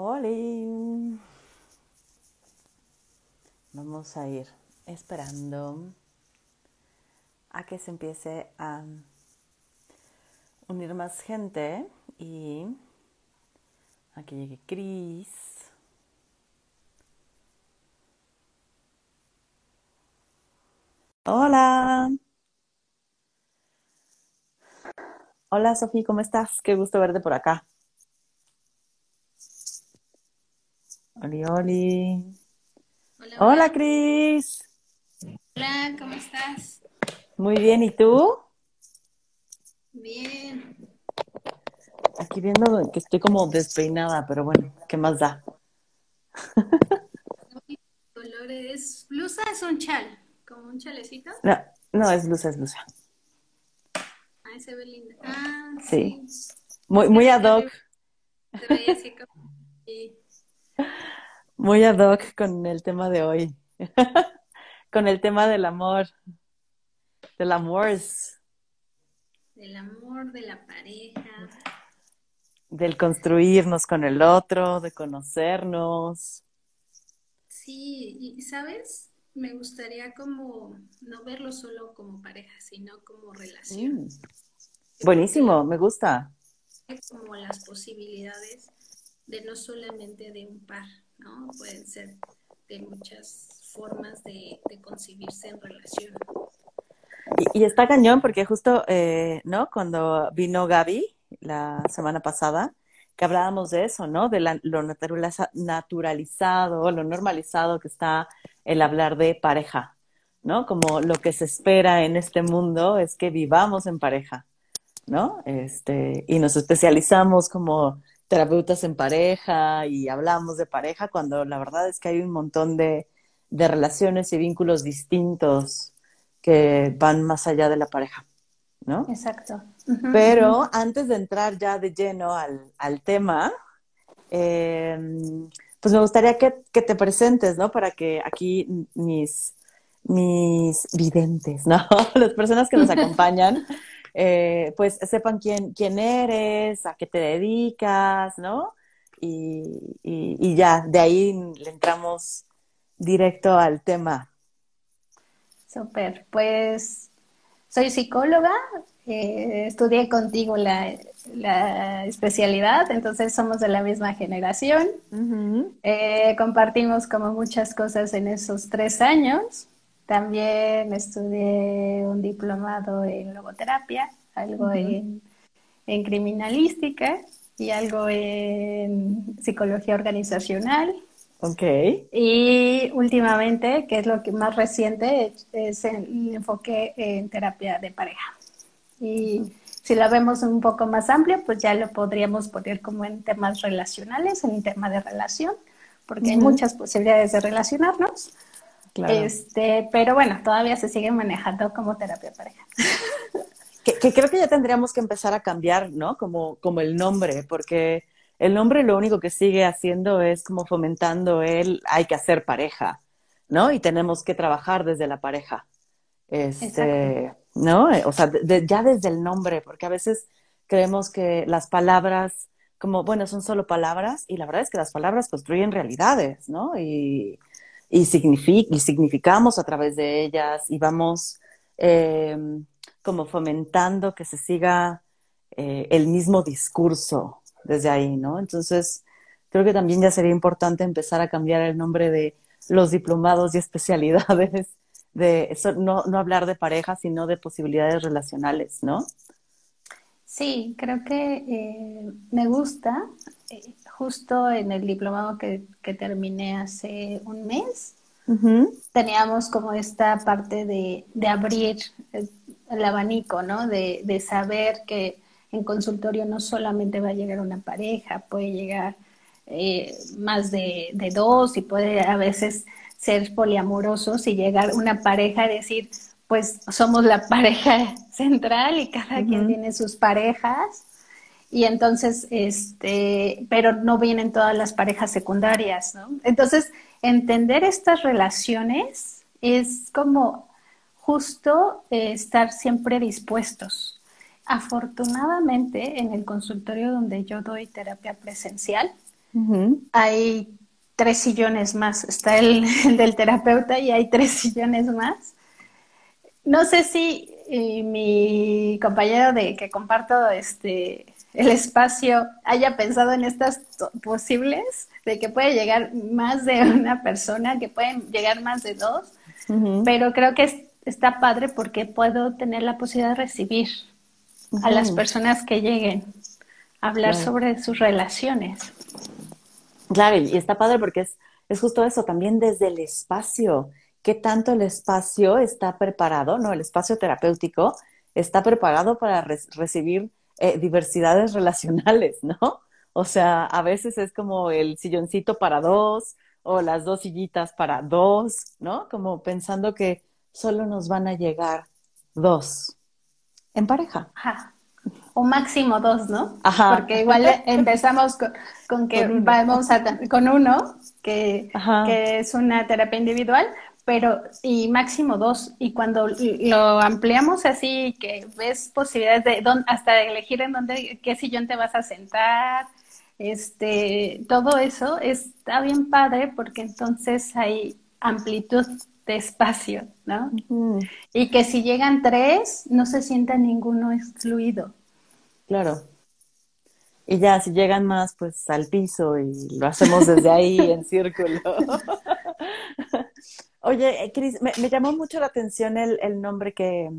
Hola. Vamos a ir esperando a que se empiece a unir más gente y a que llegue Cris. Hola. Hola Sofía, ¿cómo estás? Qué gusto verte por acá. Oli, oli. Hola, Hola, hola. Cris. Hola, ¿cómo estás? Muy bien, ¿y tú? Bien. Aquí viendo que estoy como despeinada, pero bueno, ¿qué más da? Color es blusa, es un chal, como un chalecito. No, no, es blusa, es blusa. Ay, se ve linda. Ah, Sí. sí. Muy, muy ad hoc, se veía así como y- muy ad hoc con el tema de hoy. Con el tema del amor, del amor, del amor, de la pareja. del construirnos con el otro, de conocernos. Sí, y ¿sabes? Me gustaría como no verlo solo como pareja, sino como relación. Mm, Buenísimo, me gusta. como las posibilidades de no solamente de un par, ¿no? Pueden ser de muchas formas de, de concebirse en relación. Y, está cañón porque justo, eh, ¿no? Cuando vino Gaby la semana pasada, que hablábamos de eso, ¿no? De la- lo naturaliza- naturalizado, lo normalizado que está el hablar de pareja, ¿no? Como lo que se espera en este mundo es que vivamos en pareja, ¿no? Este, y nos especializamos como terapeutas en pareja y hablamos de pareja cuando la verdad es que hay un montón de, de relaciones y vínculos distintos que van más allá de la pareja, ¿no? Exacto. Pero antes de entrar ya de lleno al, al tema, eh, pues me gustaría que, que te presentes, ¿no? Para que aquí mis, mis videntes, ¿no? Las personas que nos acompañan, eh, pues sepan quién, quién eres, a qué te dedicas, ¿no? Y, y, y ya, de ahí le entramos directo al tema. Súper, pues soy psicóloga, eh, estudié contigo la, la especialidad, entonces somos de la misma generación. Eh, compartimos como muchas cosas en esos tres años. También estudié un diplomado en logoterapia, algo Ujú. en, en criminalística y algo en psicología organizacional. Ok. Y últimamente, que es lo que más reciente, es el enfoque en terapia de pareja. Y si lo vemos un poco más amplio, pues ya lo podríamos poner como en temas relacionales, en el tema de relación, porque hay muchas posibilidades de relacionarnos. Claro. Este, pero bueno, todavía se sigue manejando como terapia pareja. Que, que creo que ya tendríamos que empezar a cambiar, ¿no? Como, como el nombre, porque el nombre lo único que sigue haciendo es como fomentando el hay que hacer pareja, ¿no? Y tenemos que trabajar desde la pareja. Este, ¿no? O sea, de- ya desde el nombre, porque a veces creemos que las palabras, como, bueno, son solo palabras, y la verdad es que las palabras construyen realidades, ¿no? Y, y, signifi- y significamos a través de ellas, y vamos eh, como fomentando que se siga eh, el mismo discurso desde ahí, ¿no? Entonces, creo que también ya sería importante empezar a cambiar el nombre de los diplomados y especialidades, de eso, no, no hablar de pareja, sino de posibilidades relacionales, ¿no? Sí, creo que eh, me gusta. eh, justo en el diplomado que, que terminé hace un mes, teníamos como esta parte de, de abrir el, el abanico, ¿no? De, de saber que en consultorio no solamente va a llegar una pareja, puede llegar eh, más de, de dos y puede a veces ser poliamorosos y llegar una pareja y decir, pues somos la pareja central y cada quien tiene sus parejas. Y entonces, este, pero no vienen todas las parejas secundarias, ¿no? Entonces, entender estas relaciones es como justo eh, estar siempre dispuestos. Afortunadamente, en el consultorio donde yo doy terapia presencial, hay tres sillones más. Está el, del terapeuta y hay tres sillones más. No sé si eh, mi compañero de que comparto este el espacio haya pensado en estas posibles, de que puede llegar más de una persona, que pueden llegar más de dos, pero creo que está padre porque puedo tener la posibilidad de recibir a las personas que lleguen a hablar sobre sus relaciones. Claro, y está padre porque es, es justo eso, también desde el espacio, qué tanto el espacio está preparado, ¿no? El espacio terapéutico está preparado para recibir eh, diversidades relacionales, ¿no? O sea, a veces es como el silloncito para dos o las dos sillitas para dos, ¿no? Como pensando que solo nos van a llegar dos en pareja. Ajá o máximo dos, ¿no? Ajá. Porque igual empezamos con, que vamos a con uno, que, que, es una terapia individual, pero y máximo dos. Y cuando lo ampliamos así, que ves posibilidades de dónde, hasta elegir en dónde, qué sillón te vas a sentar, este, todo eso está bien padre porque entonces hay amplitud de espacio, ¿no? Y que si llegan tres, no se sienta ninguno excluido. Claro. Y ya, si llegan más, pues al piso y lo hacemos desde ahí en círculo. Oye, eh, Cris, me, llamó mucho la atención el, el nombre que,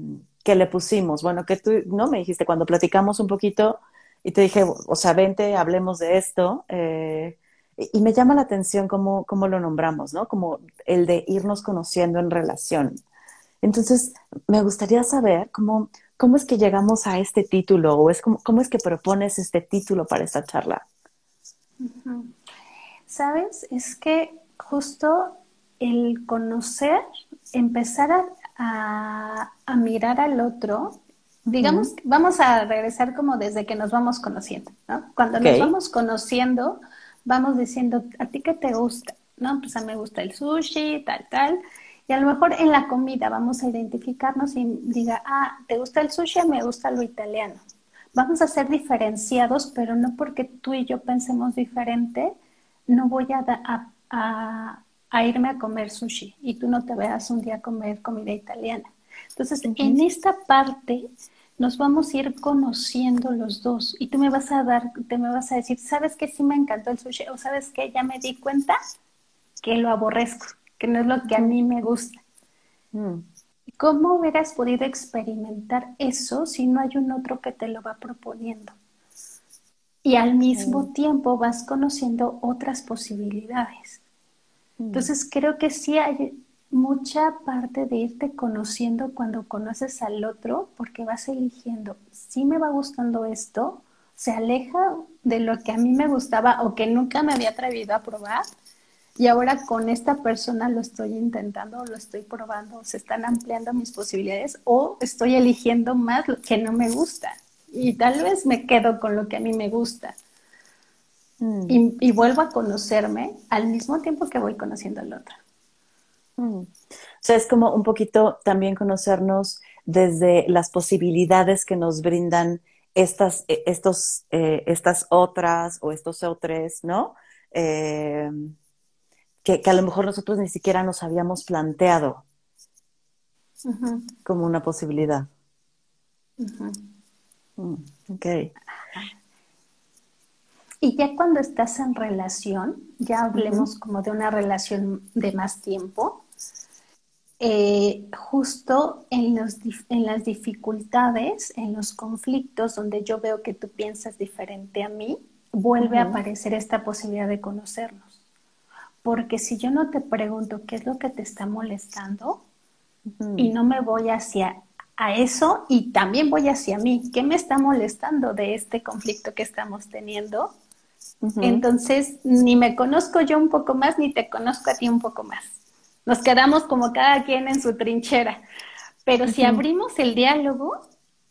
que, le pusimos. Bueno, que tú, ¿no? Me dijiste cuando platicamos un poquito y te dije, o sea, vente, hablemos de esto. Eh, y, me llama la atención cómo, cómo lo nombramos, ¿no? Como el de irnos conociendo en relación. Entonces, me gustaría saber cómo, ¿Cómo es que llegamos a este título o es como, cómo es que propones este título para esta charla? Sabes, es que justo el conocer, empezar a, mirar al otro, digamos, vamos a regresar como desde que nos vamos conociendo, ¿no? Cuando nos vamos conociendo, vamos diciendo, ¿a ti qué te gusta? ¿No? Pues a mí me gusta el sushi, tal, tal. Y a lo mejor en la comida vamos a identificarnos y diga, ah, ¿te gusta el sushi? Me gusta lo italiano. Vamos a ser diferenciados, pero no porque tú y yo pensemos diferente, no voy a, a, irme a comer sushi y tú no te veas un día a comer comida italiana. Entonces, en esta parte nos vamos a ir conociendo los dos y tú me vas a dar, te me vas a decir, ¿sabes qué sí me encantó el sushi? O ¿sabes qué? Ya me di cuenta que lo aborrezco que no es lo que a mí me gusta. Mm. ¿Cómo hubieras podido experimentar eso si no hay un otro que te lo va proponiendo? Y al mismo mm. tiempo vas conociendo otras posibilidades. Mm. Entonces creo que sí hay mucha parte de irte conociendo cuando conoces al otro, porque vas eligiendo, si me va gustando esto, se aleja de lo que a mí me gustaba o que nunca me había atrevido a probar, y ahora con esta persona lo estoy intentando, lo estoy probando, se están ampliando mis posibilidades o estoy eligiendo más lo que no me gusta y tal vez me quedo con lo que a mí me gusta. Mm. Y, vuelvo a conocerme al mismo tiempo que voy conociendo al otro. Mm. O sea, es como un poquito también conocernos desde las posibilidades que nos brindan estas, eh, estos, eh, estas otras o estos otros, ¿no? Eh, que, a lo mejor nosotros ni siquiera nos habíamos planteado como una posibilidad. Mm, ok. Y ya cuando estás en relación, ya hablemos como de una relación de más tiempo, eh, justo en, los, en las dificultades, en los conflictos donde yo veo que tú piensas diferente a mí, vuelve a aparecer esta posibilidad de conocernos. Porque si yo no te pregunto qué es lo que te está molestando y no me voy hacia a eso y también voy hacia mí, ¿qué me está molestando de este conflicto que estamos teniendo? Entonces, ni me conozco yo un poco más, ni te conozco a ti un poco más. Nos quedamos como cada quien en su trinchera. Pero si abrimos el diálogo,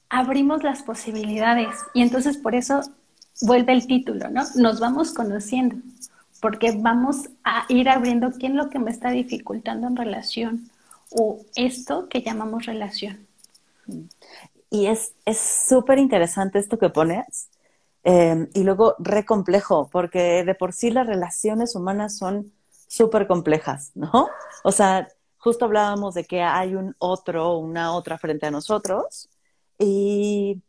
abrimos las posibilidades. Y entonces por eso vuelve el título, ¿no? Nos vamos conociendo porque vamos a ir abriendo quién es lo que me está dificultando en relación o esto que llamamos relación. Y es súper interesante esto que pones, Em, y luego re complejo, porque de por sí las relaciones humanas son súper complejas, ¿no? O sea, justo hablábamos de que hay un otro, una otra frente a nosotros y,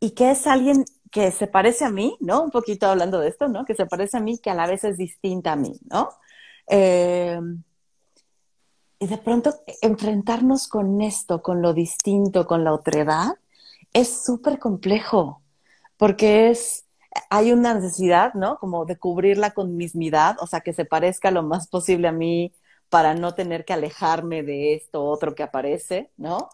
y que es alguien que se parece a mí, ¿no? Un poquito hablando de esto, ¿no? Que se parece a mí, que a la vez es distinta a mí, ¿no? Em, y de pronto enfrentarnos con esto, con lo distinto, con la otredad, es súper complejo, porque es, hay una necesidad, ¿no? Como de cubrirla con mismidad, o sea, que se parezca lo más posible a mí para no tener que alejarme de esto otro que aparece, ¿no?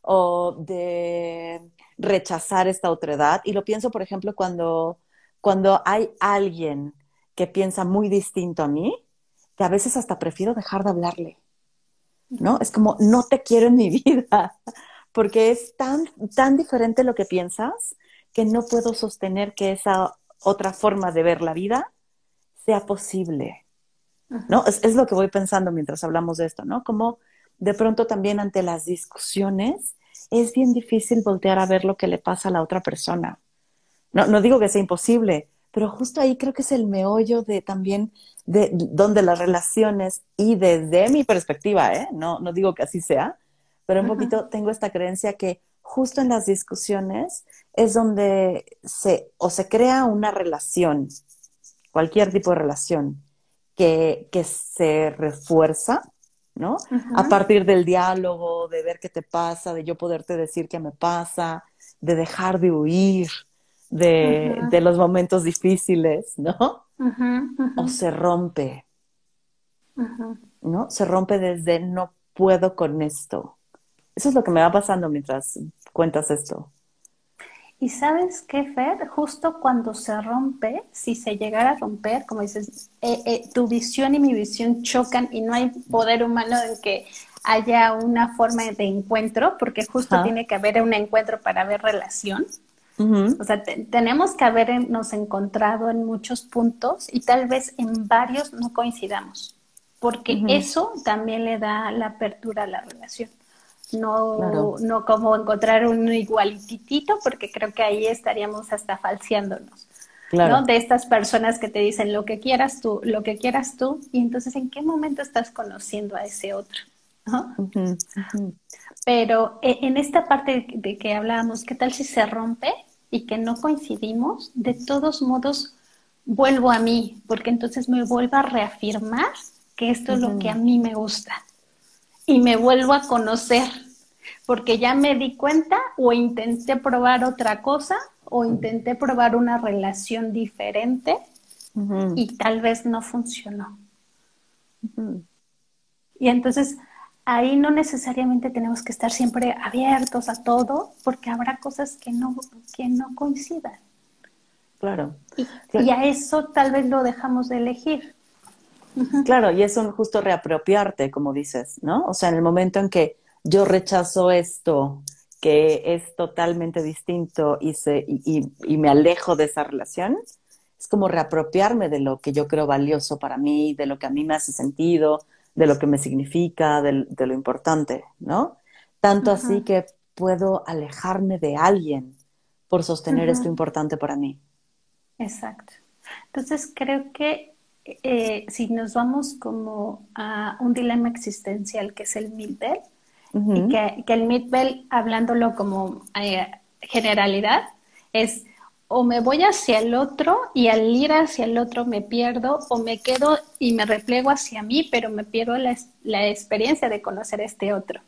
O de rechazar esta otredad. Y lo pienso, por ejemplo, cuando, cuando hay alguien que piensa muy distinto a mí, que a veces hasta prefiero dejar de hablarle, ¿no? Es como, no te quiero en mi vida, porque es tan, tan diferente lo que piensas que no puedo sostener que esa otra forma de ver la vida sea posible, ¿no? Es, es lo que voy pensando mientras hablamos de esto, ¿no? Como de pronto también ante las discusiones es bien difícil voltear a ver lo que le pasa a la otra persona. No, no digo que sea imposible, pero justo ahí creo que es el meollo de también de donde las relaciones y desde mi perspectiva, ¿eh? no, no digo que así sea, pero un poquito tengo esta creencia que justo en las discusiones es donde se o se crea una relación, cualquier tipo de relación, que, que se refuerza, ¿no? A partir del diálogo, de ver qué te pasa, de yo poderte decir qué me pasa, de dejar de huir, de, los momentos difíciles, ¿no? O se rompe, ¿no? Se rompe desde no puedo con esto. Eso es lo que me va pasando mientras cuentas esto. Y sabes qué, Fer, justo cuando se rompe, si se llegara a romper, como dices, eh, eh, tu visión y mi visión chocan y no hay poder humano en que haya una forma de encuentro, porque justo tiene que haber un encuentro para haber relación. O sea, tenemos que habernos encontrado en muchos puntos y tal vez en varios no coincidamos, porque eso también le da la apertura a la relación. No, no como encontrar un igualitito, porque creo que ahí estaríamos hasta falseándonos. ¿no? De estas personas que te dicen lo que quieras tú, lo que quieras tú, y entonces en qué momento estás conociendo a ese otro. Pero eh, en esta parte de que hablábamos, ¿qué tal si se rompe y que no coincidimos? De todos modos, vuelvo a mí, porque entonces me vuelvo a reafirmar que esto es lo que a mí me gusta. Y me vuelvo a conocer, porque ya me di cuenta o intenté probar otra cosa o intenté probar una relación diferente y tal vez no funcionó. Y entonces ahí no necesariamente tenemos que estar siempre abiertos a todo, porque habrá cosas que no, que no coincidan. Claro. Y, a eso tal vez lo dejamos de elegir. Claro, y es un justo reapropiarte, como dices, ¿no? O sea, en el momento en que yo rechazo esto, que es totalmente distinto y, se, y, y me alejo de esa relación, es como reapropiarme de lo que yo creo valioso para mí, de lo que a mí me hace sentido, de lo que me significa, de, lo importante, ¿no? Tanto así que puedo alejarme de alguien por sostener esto importante para mí. Exacto. Entonces creo que eh, si nos vamos como a un dilema existencial que es el Midbell, y que, el Midbell, hablándolo como eh, generalidad, es o me voy hacia el otro y al ir hacia el otro me pierdo o me quedo y me replego hacia mí, pero me pierdo la, la experiencia de conocer a este otro.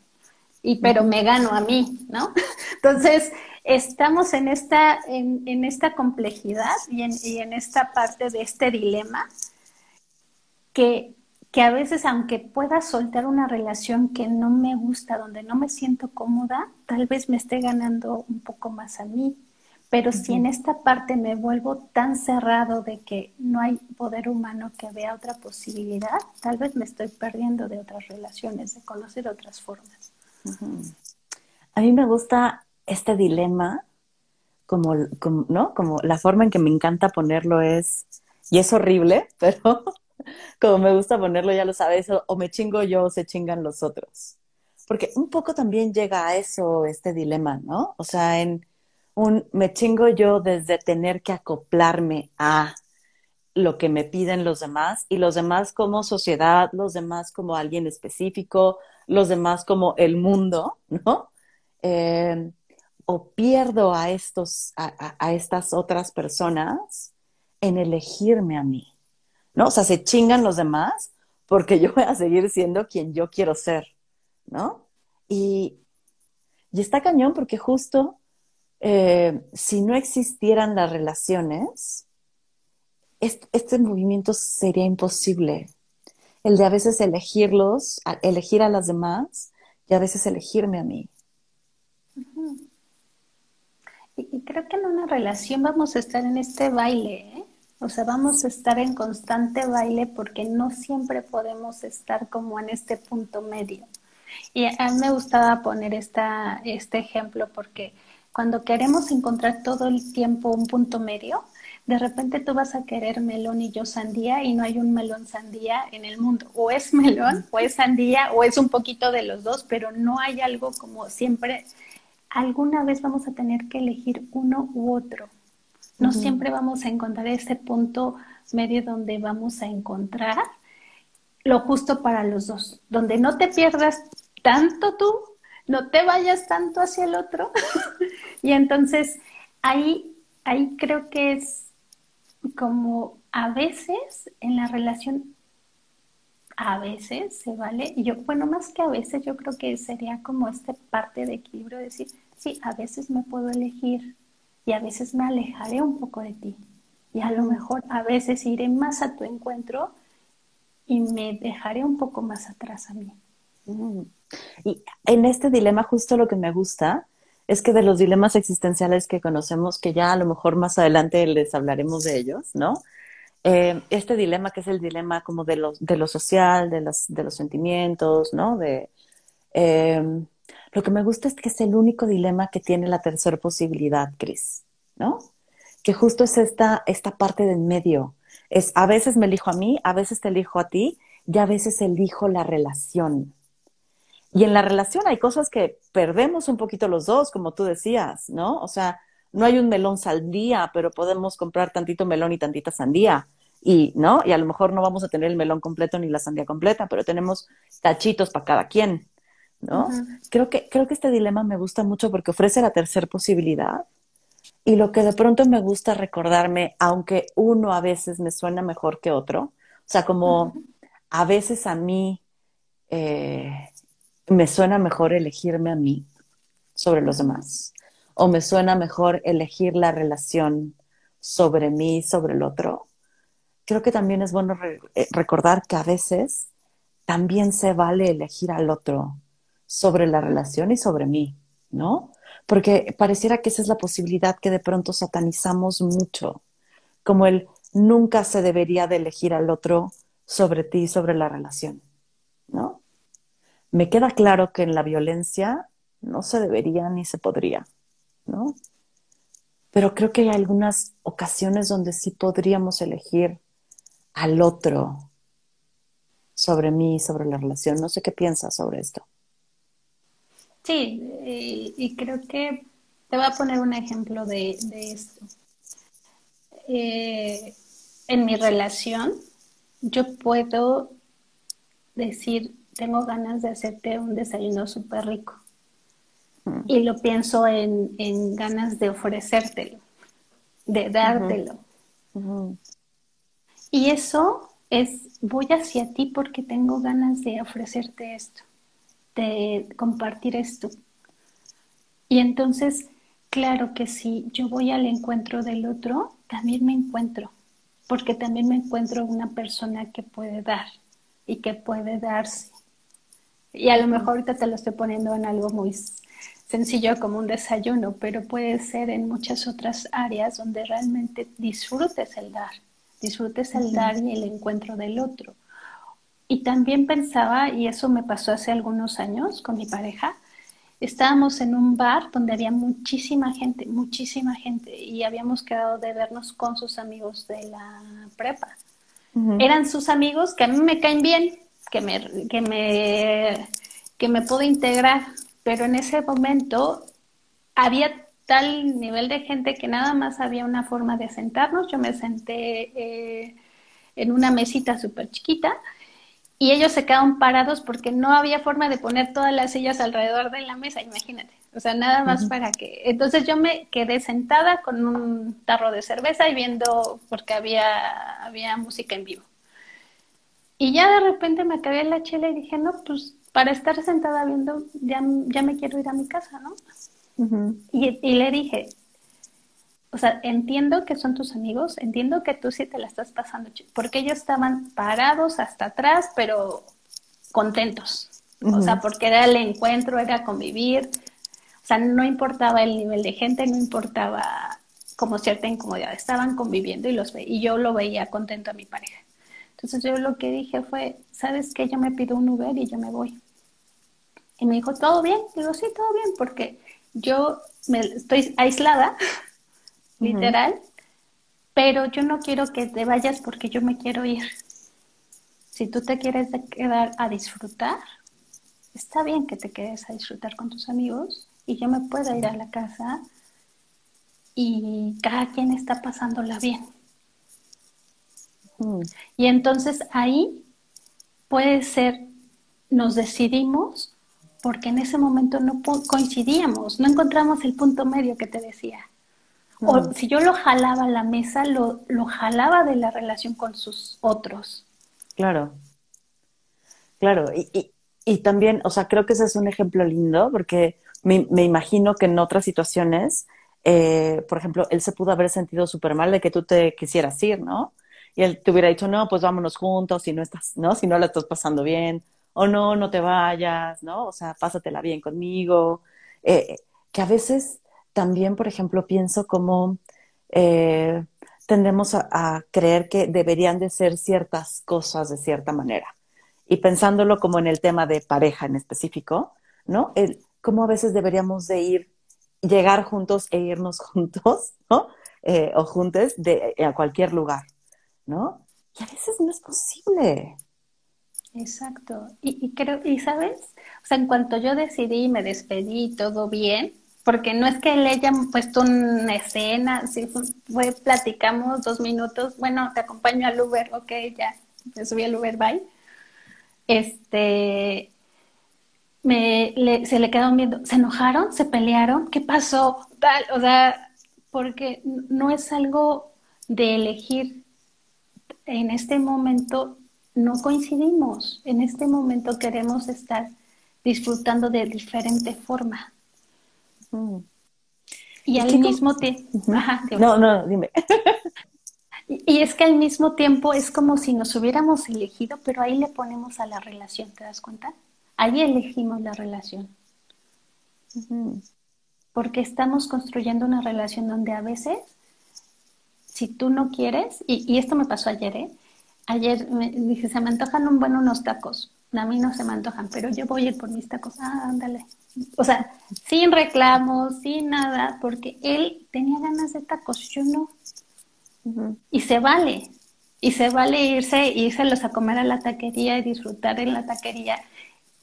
Y pero me gano a mí, ¿no? Entonces, estamos en esta, en, en esta complejidad y en, y en, esta parte de este dilema que, que a veces, aunque pueda soltar una relación que no me gusta, donde no me siento cómoda, tal vez me esté ganando un poco más a mí pero si en esta parte me vuelvo tan cerrado de que no hay poder humano que vea otra posibilidad, tal vez me estoy perdiendo de otras relaciones, de conocer otras formas. A mí me gusta este dilema, como, ¿no? Como la forma en que me encanta ponerlo es, y es horrible, pero como me gusta ponerlo, ya lo sabes, o, me chingo yo o se chingan los otros. Porque un poco también llega a eso, este dilema, ¿no? O sea, en un me chingo yo desde tener que acoplarme a lo que me piden los demás y los demás como sociedad, los demás como alguien específico, los demás como el mundo, ¿no? Eh, o pierdo a, estos, a, estas otras personas en elegirme a mí, ¿no? O sea, se chingan los demás porque yo voy a seguir siendo quien yo quiero ser, ¿no? Y, y está cañón porque justo eh, si no existieran las relaciones, este, movimiento sería imposible. El de a veces elegirlos, elegir a las demás y a veces elegirme a mí. Y, creo que en una relación vamos a estar en este baile, ¿eh? O sea, vamos a estar en constante baile porque no siempre podemos estar como en este punto medio. Y a mí me gustaba poner esta, este ejemplo porque cuando queremos encontrar todo el tiempo un punto medio, de repente tú vas a querer melón y yo sandía y no hay un melón sandía en el mundo. O es melón, o es sandía, o es un poquito de los dos, pero no hay algo como siempre alguna vez vamos a tener que elegir uno u otro. No siempre vamos a encontrar ese punto medio donde vamos a encontrar lo justo para los dos, donde no te pierdas tanto tú, no te vayas tanto hacia el otro. y entonces ahí, ahí creo que es como a veces en la relación, a veces se vale, yo, bueno, más que a veces, yo creo que sería como esta parte de equilibrio, decir, sí, a veces me puedo elegir y a veces me alejaré un poco de ti. Y a lo mejor a veces iré más a tu encuentro y me dejaré un poco más atrás a mí. Mm. Y en este dilema justo lo que me gusta es que de los dilemas existenciales que conocemos, que ya a lo mejor más adelante les hablaremos de ellos, ¿no? Eh, este dilema que es el dilema como de lo, de lo social, de los, de los sentimientos, ¿no? De, eh, lo que me gusta es que es el único dilema que tiene la tercera posibilidad, Cris, ¿no? Que justo es esta, esta parte de en medio. Es a veces me elijo a mí, a veces te elijo a ti y a veces elijo la relación. Y en la relación hay cosas que perdemos un poquito los dos, como tú decías, ¿no? O sea, no hay un melón sandía, pero podemos comprar tantito melón y tantita sandía. Y, ¿no? Y a lo mejor no vamos a tener el melón completo ni la sandía completa, pero tenemos cachitos para cada quien. ¿No? creo, que, creo que este dilema me gusta mucho porque ofrece la tercera posibilidad. Y lo que de pronto me gusta recordarme, aunque uno a veces me suena mejor que otro, o sea, como a veces a mí eh, me suena mejor elegirme a mí sobre los demás, o me suena mejor elegir la relación sobre mí, sobre el otro. Creo que también es bueno eh, recordar que a veces también se vale elegir al otro sobre la relación y sobre mí, ¿no? Porque pareciera que esa es la posibilidad que de pronto satanizamos mucho, como el nunca se debería de elegir al otro sobre ti sobre la relación, ¿no? Me queda claro que en la violencia no se debería ni se podría, ¿no? Pero creo que hay algunas ocasiones donde sí podríamos elegir al otro sobre mí sobre la relación. No sé qué piensas sobre esto. Sí, y, creo que te voy a poner un ejemplo de, esto. Eh, en mi relación, yo puedo decir, tengo ganas de hacerte un desayuno súper rico. Mm. Y lo pienso en, ganas de ofrecértelo, de dártelo. Y eso es, voy hacia ti porque tengo ganas de ofrecerte esto de compartir esto. Y entonces, claro que si yo voy al encuentro del otro, también me encuentro, porque también me encuentro una persona que puede dar y que puede darse. Y a lo mejor ahorita te lo estoy poniendo en algo muy sencillo como un desayuno, pero puede ser en muchas otras áreas donde realmente disfrutes el dar, disfrutes el dar y el encuentro del otro. Y también pensaba, y eso me pasó hace algunos años con mi pareja, estábamos en un bar donde había muchísima gente, muchísima gente, y habíamos quedado de vernos con sus amigos de la prepa. Eran sus amigos que a mí me caen bien, que me, que me, que me puedo integrar, pero en ese momento había tal nivel de gente que nada más había una forma de sentarnos. Yo me senté eh, en una mesita súper chiquita y ellos se quedaron parados porque no había forma de poner todas las sillas alrededor de la mesa, imagínate. O sea, nada más para que... Entonces yo me quedé sentada con un tarro de cerveza y viendo, porque había, había música en vivo. Y ya de repente me acabé la chela y dije, no, pues para estar sentada viendo, ya, ya me quiero ir a mi casa, ¿no? y, y le dije, o sea, entiendo que son tus amigos, entiendo que tú sí te la estás pasando, porque ellos estaban parados hasta atrás, pero contentos. O sea, porque era el encuentro, era convivir. O sea, no importaba el nivel de gente, no importaba como cierta incomodidad. Estaban conviviendo y los ve y yo lo veía contento a mi pareja. Entonces yo lo que dije fue, ¿sabes qué? Yo me pido un Uber y yo me voy. Y me dijo, ¿todo bien? Digo, sí, todo bien, porque yo me, estoy aislada literal, pero yo no quiero que te vayas porque yo me quiero ir. Si tú te quieres quedar a disfrutar, está bien que te quedes a disfrutar con tus amigos y yo me puedo ir a la casa y cada quien está pasándola bien. Y entonces ahí puede ser, nos decidimos porque en ese momento no coincidíamos, no encontramos el punto medio que te decía. O si yo lo jalaba a la mesa, lo, lo jalaba de la relación con sus otros. Claro. Claro. Y, y, también, o sea, creo que ese es un ejemplo lindo porque me, me imagino que en otras situaciones, eh, por ejemplo, él se pudo haber sentido súper mal de que tú te quisieras ir, ¿no? Y él te hubiera dicho, no, pues vámonos juntos si no estás, ¿no? Si no la estás pasando bien. O no, no te vayas, ¿no? O sea, pásatela bien conmigo. Eh, que a veces también, por ejemplo, pienso como eh, tendemos a, creer que deberían de ser ciertas cosas de cierta manera. Y pensándolo como en el tema de pareja en específico, ¿no? El, cómo a veces deberíamos de ir, llegar juntos e irnos juntos, ¿no? Eh, o juntos de, a cualquier lugar, ¿no? Y a veces no es posible. Exacto. Y, y creo, y sabes, o sea, en cuanto yo decidí me despedí todo bien, porque no es que le hayan puesto una escena, si fue, platicamos dos minutos, bueno, te acompaño al Uber, ok, ya, me subí al Uber, bye. Este, me, se le quedó viendo, ¿se enojaron? ¿Se pelearon? ¿Qué pasó? Tal, o sea, porque no es algo de elegir en este momento no coincidimos. En este momento queremos estar disfrutando de diferente forma. Y al mismo tiempo... No, no, dime. y, es que al mismo tiempo es como si nos hubiéramos elegido, pero ahí le ponemos a la relación, ¿te das cuenta? Ahí elegimos la relación. Porque estamos construyendo una relación donde a veces, si tú no quieres, y, esto me pasó ayer, ¿eh? Ayer me dije, se me antojan un buen unos tacos. A mí no se me antojan, pero yo voy a ir por mis tacos. Ah, ándale o sea, sin reclamos, sin nada, porque él tenía ganas de tacos, yo no. Y se vale, y se vale irse, irse a comer a la taquería y disfrutar en la taquería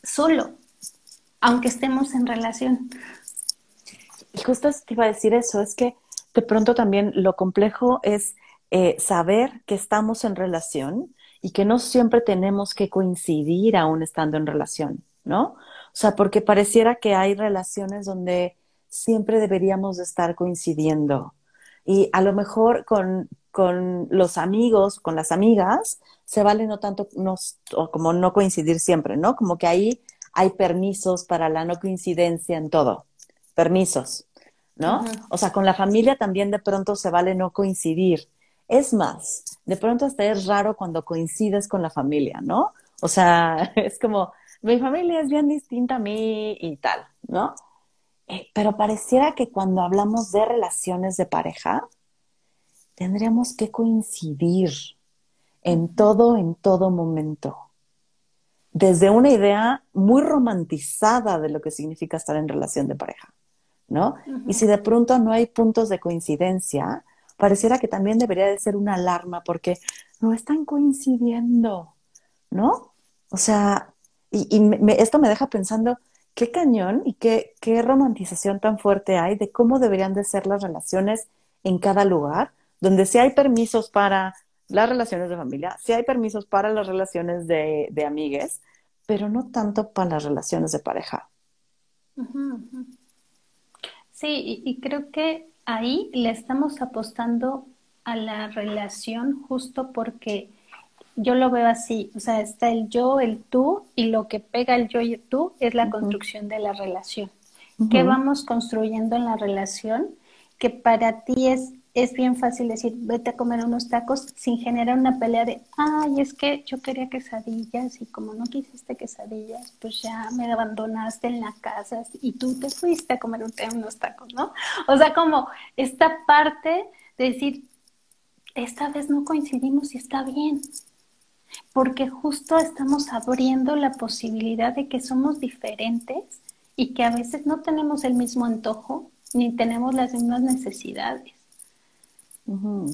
solo, aunque estemos en relación. Y justo te iba a decir eso, es que de pronto también lo complejo es eh, saber que estamos en relación y que no siempre tenemos que coincidir aún estando en relación, ¿no? O sea, porque pareciera que hay relaciones donde siempre deberíamos de estar coincidiendo. Y a lo mejor con, con los amigos, con las amigas, se vale no tanto como no coincidir siempre, ¿no? Como que ahí hay permisos para la no coincidencia en todo. Permisos, ¿no? O sea, con la familia también de pronto se vale no coincidir. Es más, de pronto hasta es raro cuando coincides con la familia, ¿no? O sea, es como, mi familia es bien distinta a mí y tal, ¿no? Eh, pero pareciera que cuando hablamos de relaciones de pareja, tendríamos que coincidir en todo, en todo momento. Desde una idea muy romantizada de lo que significa estar en relación de pareja, ¿no? Y si de pronto no hay puntos de coincidencia, pareciera que también debería de ser una alarma porque no están coincidiendo, ¿no? O sea, y, esto me deja pensando, qué cañón y qué, qué romantización tan fuerte hay de cómo deberían de ser las relaciones en cada lugar, donde sí hay permisos para las relaciones de familia, sí hay permisos para las relaciones de, de amigues, pero no tanto para las relaciones de pareja. Sí, y, creo que ahí le estamos apostando a la relación justo porque yo lo veo así, o sea, está el yo, el tú, y lo que pega el yo y el tú es la construcción de la relación. ¿Qué vamos construyendo en la relación? Que para ti es es bien fácil decir, vete a comer unos tacos sin generar una pelea de, ay, es que yo quería quesadillas y como no quisiste quesadillas, pues ya me abandonaste en la casa y tú te fuiste a comer unos tacos, ¿no? O sea, como esta parte de decir, esta vez no coincidimos y está bien, porque justo estamos abriendo la posibilidad de que somos diferentes y que a veces no tenemos el mismo antojo ni tenemos las mismas necesidades.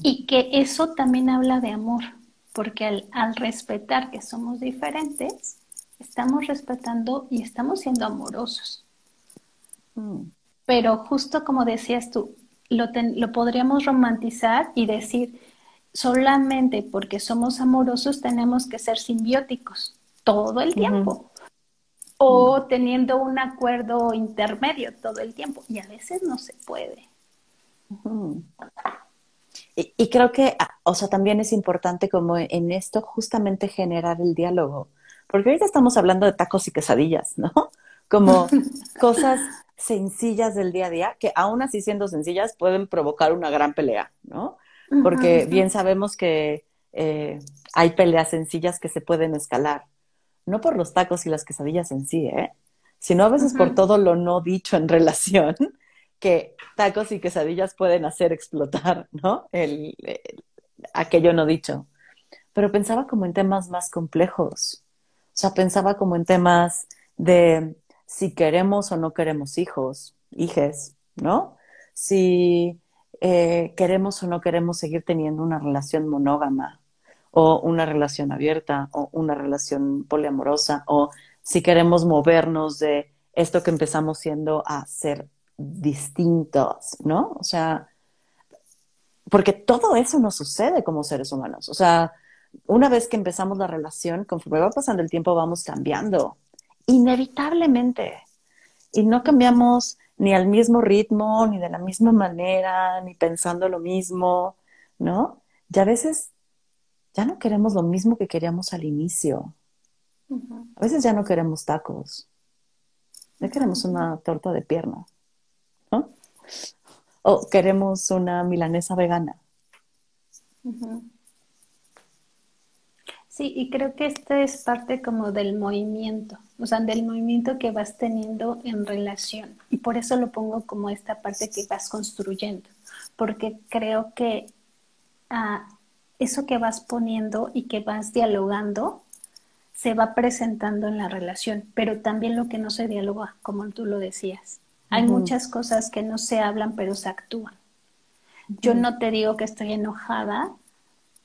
Y que eso también habla de amor, porque al, respetar que somos diferentes, estamos respetando y estamos siendo amorosos. Mm. Pero justo como decías tú, lo, lo podríamos romantizar y decir, solamente porque somos amorosos tenemos que ser simbióticos todo el tiempo. O teniendo un acuerdo intermedio todo el tiempo. Y a veces no se puede. Y, creo que, ah, o sea, también es importante como en esto justamente generar el diálogo, porque ahorita estamos hablando de tacos y quesadillas, ¿no? Como cosas sencillas del día a día, que aún así siendo sencillas pueden provocar una gran pelea, ¿no? Porque bien sabemos que eh, hay peleas sencillas que se pueden escalar, no por los tacos y las quesadillas en sí, ¿eh? sino a veces por todo lo no dicho en relación que tacos y quesadillas pueden hacer explotar, ¿no? El, aquello no dicho. Pero pensaba como en temas más complejos. O sea, pensaba como en temas de si queremos o no queremos hijos, hijes, ¿no? Si eh, queremos o no queremos seguir teniendo una relación monógama o una relación abierta o una relación poliamorosa o si queremos movernos de esto que empezamos siendo a ser distintos, ¿no? O sea, porque todo eso nos sucede como seres humanos. O sea, una vez que empezamos la relación, conforme va pasando el tiempo, vamos cambiando, inevitablemente. Y no cambiamos ni al mismo ritmo, ni de la misma manera, ni pensando lo mismo, ¿no? Y a veces ya no queremos lo mismo que queríamos al inicio. A veces ya no queremos tacos. Ya queremos una torta de pierna. O queremos una milanesa vegana. Sí, y creo que este es parte como del movimiento, o sea, del movimiento que vas teniendo en relación. Y por eso lo pongo como esta parte que vas construyendo, porque creo que ah, eso que vas poniendo y que vas dialogando se va presentando en la relación, pero también lo que no se dialoga, como tú lo decías. Hay muchas cosas que no se hablan, pero se actúan. Yo no te digo que estoy enojada,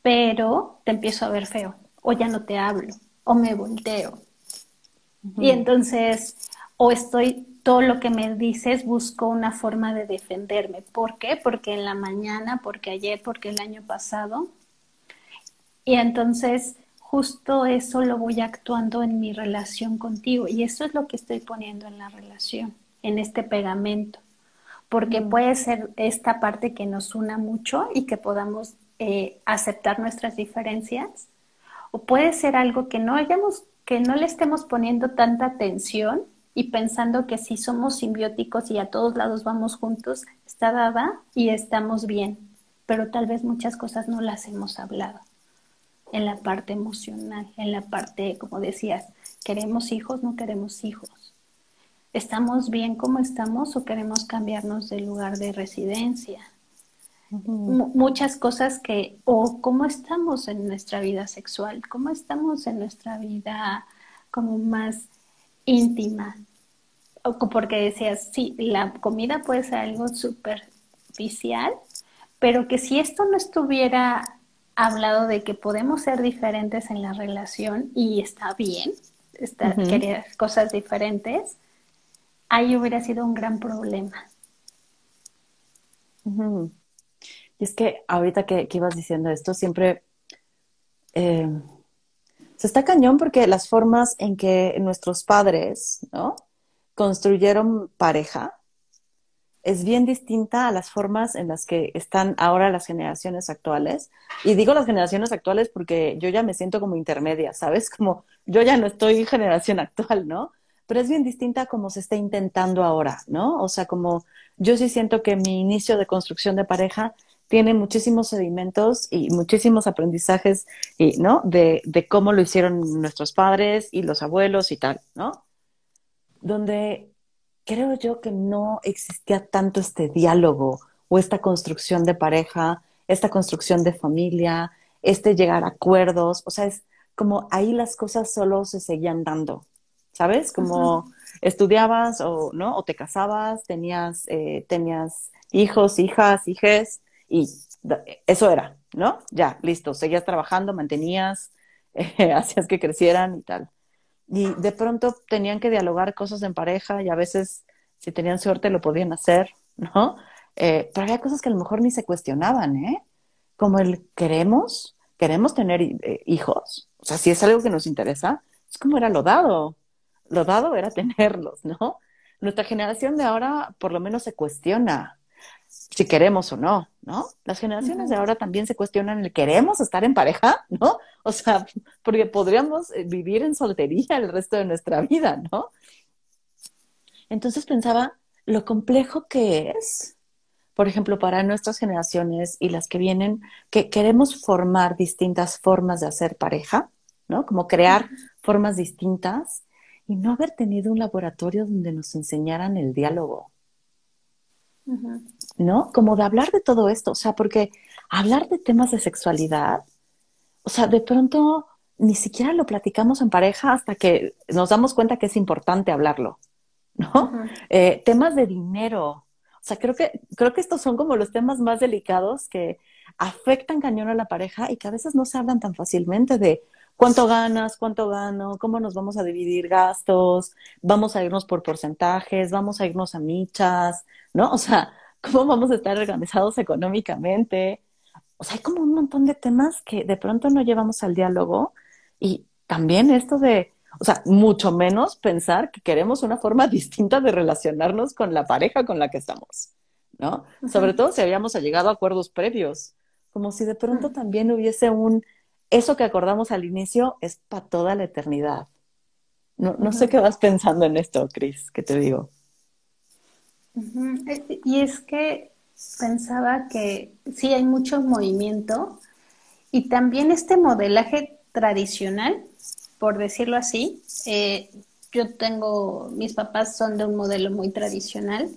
pero te empiezo a ver feo, o ya no te hablo, o me volteo. Y entonces, o estoy, todo lo que me dices, busco una forma de defenderme. ¿Por qué? Porque en la mañana, porque ayer, porque el año pasado. Y entonces, justo eso lo voy actuando en mi relación contigo. Y eso es lo que estoy poniendo en la relación en este pegamento, porque puede ser esta parte que nos una mucho y que podamos eh, aceptar nuestras diferencias, o puede ser algo que no hayamos, que no le estemos poniendo tanta atención y pensando que si somos simbióticos y a todos lados vamos juntos, está dada y estamos bien, pero tal vez muchas cosas no las hemos hablado en la parte emocional, en la parte, como decías, queremos hijos, no queremos hijos ¿Estamos bien como estamos o queremos cambiarnos de lugar de residencia? Muchas cosas que, o cómo estamos en nuestra vida sexual, cómo estamos en nuestra vida como más íntima. O porque decías, sí, la comida puede ser algo superficial, pero que si esto no estuviera hablado de que podemos ser diferentes en la relación y está bien, está, querer cosas diferentes, ahí hubiera sido un gran problema. Y es que ahorita que, ibas diciendo esto, siempre eh, se está cañón porque las formas en que nuestros padres, ¿no? Construyeron pareja es bien distinta a las formas en las que están ahora las generaciones actuales. Y digo las generaciones actuales porque yo ya me siento como intermedia, ¿sabes? Como yo ya no estoy generación actual, ¿no? Pero es bien distinta a como se está intentando ahora, ¿no? O sea, como yo sí siento que mi inicio de construcción de pareja tiene muchísimos sedimentos y muchísimos aprendizajes, y, ¿no? De, de cómo lo hicieron nuestros padres y los abuelos y tal, ¿no? Donde creo yo que no existía tanto este diálogo o esta construcción de pareja, esta construcción de familia, este llegar a acuerdos, o sea, es como ahí las cosas solo se seguían dando, ¿sabes? Como estudiabas o, ¿no? O te casabas, tenías, eh, tenías hijos, hijas, hijes, y eso era, ¿no? Ya, listo, seguías trabajando, mantenías, eh, hacías que crecieran y tal. Y de pronto tenían que dialogar cosas en pareja y a veces, si tenían suerte, lo podían hacer, ¿no? Eh, pero había cosas que a lo mejor ni se cuestionaban, ¿eh? Como el queremos, queremos tener eh, hijos. O sea, si es algo que nos interesa, es como era lo dado. Lo dado era tenerlos, ¿no? Nuestra generación de ahora por lo menos se cuestiona si queremos o no, ¿no? Las generaciones de ahora también se cuestionan el queremos estar en pareja, ¿no? O sea, porque podríamos eh, vivir en soltería el resto de nuestra vida, ¿no? Entonces pensaba lo complejo que es, por ejemplo, para nuestras generaciones y las que vienen, que queremos formar distintas formas de hacer pareja, ¿no? Como crear formas distintas y no haber tenido un laboratorio donde nos enseñaran el diálogo. ¿no? Como de hablar de todo esto, o sea, porque hablar de temas de sexualidad, o sea, de pronto ni siquiera lo platicamos en pareja hasta que nos damos cuenta que es importante hablarlo, ¿no? Eh, temas de dinero, o sea, creo que, creo que estos son como los temas más delicados que afectan cañón a la pareja y que a veces no se hablan tan fácilmente de cuánto ganas, cuánto gano, cómo nos vamos a dividir gastos, vamos a irnos por porcentajes, vamos a irnos a michas, ¿no? O sea, cómo vamos a estar organizados económicamente. O sea, hay como un montón de temas que de pronto no llevamos al diálogo y también esto de, o sea, mucho menos pensar que queremos una forma distinta de relacionarnos con la pareja con la que estamos, ¿no? Sobre todo si habíamos llegado a acuerdos previos, como si de pronto también hubiese un, eso que acordamos al inicio es para toda la eternidad. No, no sé qué vas pensando en esto, Cris, que te digo. Eh, y es que pensaba que sí hay mucho movimiento y también este modelaje tradicional, por decirlo así. Eh, yo tengo, mis papás son de un modelo muy tradicional,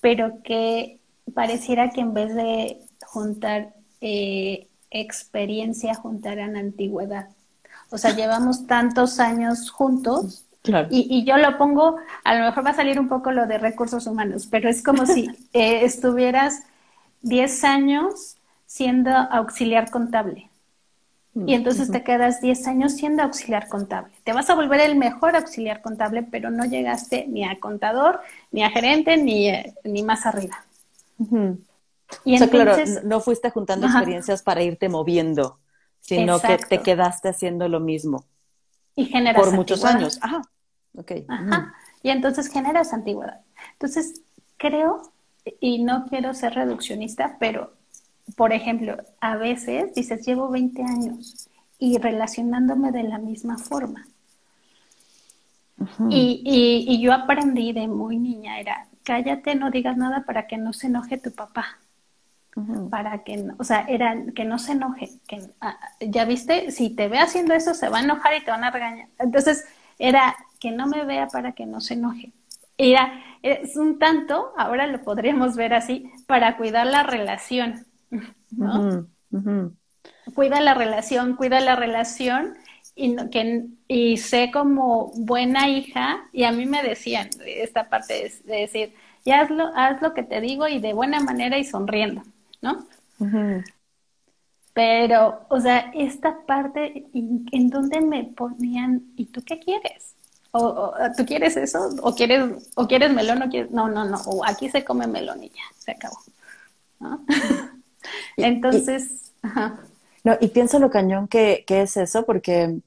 pero que pareciera que en vez de juntar eh, experiencia, juntaran antigüedad. O sea, llevamos tantos años juntos y, yo lo pongo, a lo mejor va a salir un poco lo de recursos humanos, pero es como si eh, estuvieras 10 años siendo auxiliar contable. Y entonces te quedas 10 años siendo auxiliar contable. Te vas a volver el mejor auxiliar contable, pero no llegaste ni a contador, ni a gerente, ni, eh, ni más arriba. Y o sea, claro, no fuiste juntando experiencias para irte moviendo, sino que te quedaste haciendo lo mismo. Y generas Por muchos años. Ajá. Ajá. Y entonces generas antigüedad. Entonces, creo, y no quiero ser reduccionista, pero, por ejemplo, a veces dices, llevo 20 años y relacionándome de la misma forma. y, y, yo aprendí de muy niña, era, cállate, no digas nada para que no se enoje tu papá. Para que, o sea, era que no se enoje. Que, ah, ya viste, si te ve haciendo eso, se va a enojar y te van a regañar. Entonces, era que no me vea para que no se enoje. Era, es un tanto, ahora lo podríamos ver así, para cuidar la relación, ¿no? Cuida la relación, cuida la relación y, que, y sé como buena hija, y a mí me decían esta parte de, decir, ya hazlo, haz lo que te digo y de buena manera y sonriendo, ¿no? Pero, o sea, esta parte en donde me ponían, ¿y tú qué quieres? O, ¿Tú quieres eso? ¿O quieres, o quieres melón? O quieres... No, no, no. O aquí se come melón y ya, se acabó. Entonces, No, y pienso lo cañón que, que, es eso, porque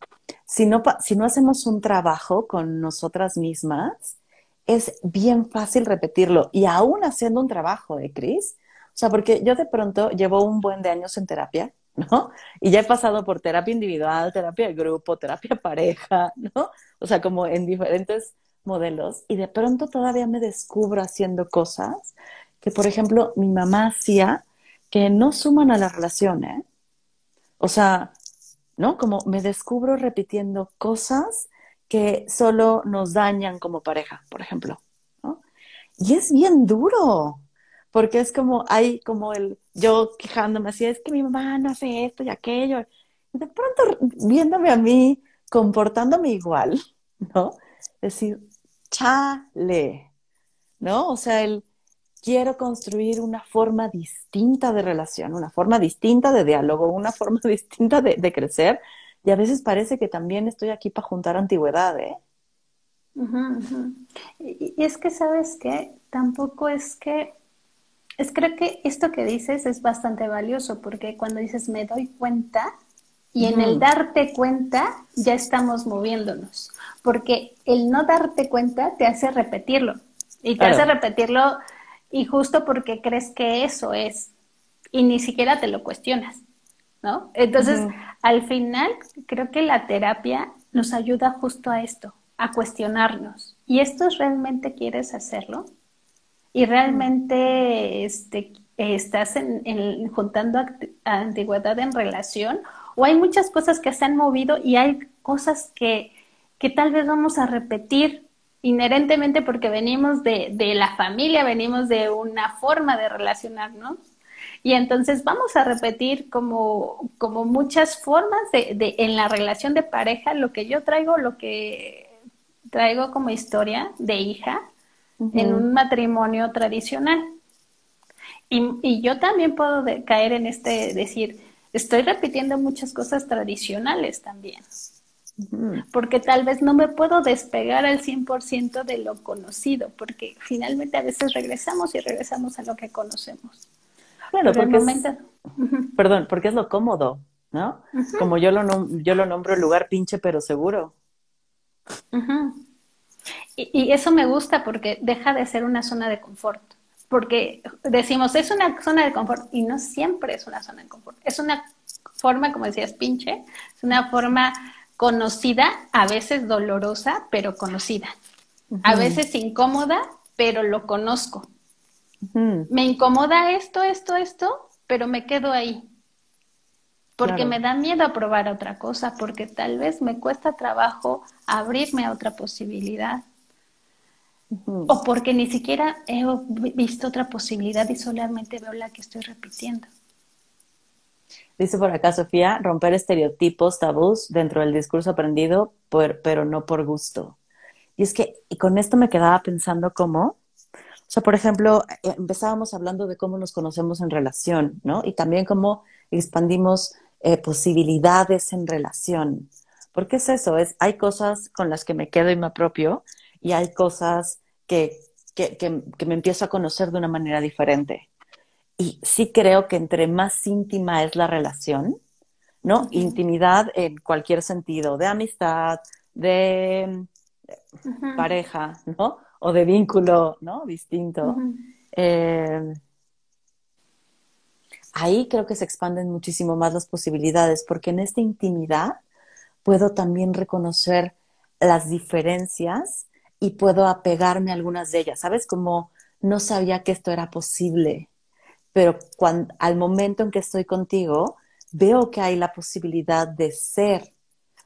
si no, si no hacemos un trabajo con nosotras mismas, es bien fácil repetirlo. Y aún haciendo un trabajo, ¿eh, Cris? O sea, porque yo de pronto llevo un buen de años en terapia, ¿no? Y ya he pasado por terapia individual, terapia de grupo, terapia pareja, ¿no? O sea, como en diferentes modelos. Y de pronto todavía me descubro haciendo cosas que, por ejemplo, mi mamá hacía que no suman a la relación, ¿eh? O sea, ¿no? Como me descubro repitiendo cosas que solo nos dañan como pareja, por ejemplo. Y es bien duro, porque es como, hay como el, yo quejándome así, es que mi mamá no hace esto y aquello, y de pronto viéndome a mí comportándome igual, ¿no? Decir, chale, ¿no? O sea, el, quiero construir una forma distinta de relación, una forma distinta de diálogo, una forma distinta de, crecer. Y a veces parece que también estoy aquí para juntar antigüedad, ¿eh? Y, es que, ¿sabes qué? Tampoco es que... Es creo que esto que dices es bastante valioso porque cuando dices me doy cuenta y en el darte cuenta ya estamos moviéndonos, porque el no darte cuenta te hace repetirlo y te hace repetirlo y justo porque crees que eso es y ni siquiera te lo cuestionas, ¿no? Entonces, al final, creo que la terapia nos ayuda justo a esto, a cuestionarnos. ¿Y esto realmente quieres hacerlo? ¿Y realmente este, estás en, juntando antigüedad en relación? ¿O hay muchas cosas que se han movido y hay cosas que, que tal vez vamos a repetir inherentemente porque venimos de, de, la familia, venimos de una forma de relacionarnos. Y entonces vamos a repetir como, como muchas formas de, de, en la relación de pareja, lo que yo traigo, lo que traigo como historia de hija en un matrimonio tradicional. Y, y yo también puedo caer en este decir, estoy repitiendo muchas cosas tradicionales también porque tal vez no me puedo despegar al 100% de lo conocido, porque finalmente a veces regresamos y regresamos a lo que conocemos. Claro, porque es, perdón, porque es lo cómodo, ¿no? Como yo lo, yo lo nombro lugar pinche pero seguro. Y, y eso me gusta porque deja de ser una zona de confort porque decimos es una zona de confort y no siempre es una zona de confort. Es una forma, como decías, pinche, es una forma conocida, a veces dolorosa, pero conocida. A veces incómoda, pero lo conozco. Me incomoda esto, esto, esto, pero me quedo ahí. Porque me da miedo a probar otra cosa, porque tal vez me cuesta trabajo abrirme a otra posibilidad. O porque ni siquiera he visto otra posibilidad y solamente veo la que estoy repitiendo. Dice por acá Sofía, romper estereotipos, tabús dentro del discurso aprendido, pero no por gusto. Y es que y con esto me quedaba pensando cómo, o sea, por ejemplo, eh, empezábamos hablando de cómo nos conocemos en relación, ¿no? Y también cómo expandimos eh, posibilidades en relación. Porque es eso, es, hay cosas con las que me quedo y me apropio y hay cosas que, que, que me empiezo a conocer de una manera diferente. Y sí creo que entre más íntima es la relación, ¿no? Intimidad en cualquier sentido, de amistad, de pareja, ¿no? O de vínculo, ¿no? Distinto. Eh, ahí creo que se expanden muchísimo más las posibilidades, porque en esta intimidad puedo también reconocer las diferencias y puedo apegarme a algunas de ellas, ¿sabes? Como no sabía que esto era posible, pero al momento en que estoy contigo, veo que hay la posibilidad de ser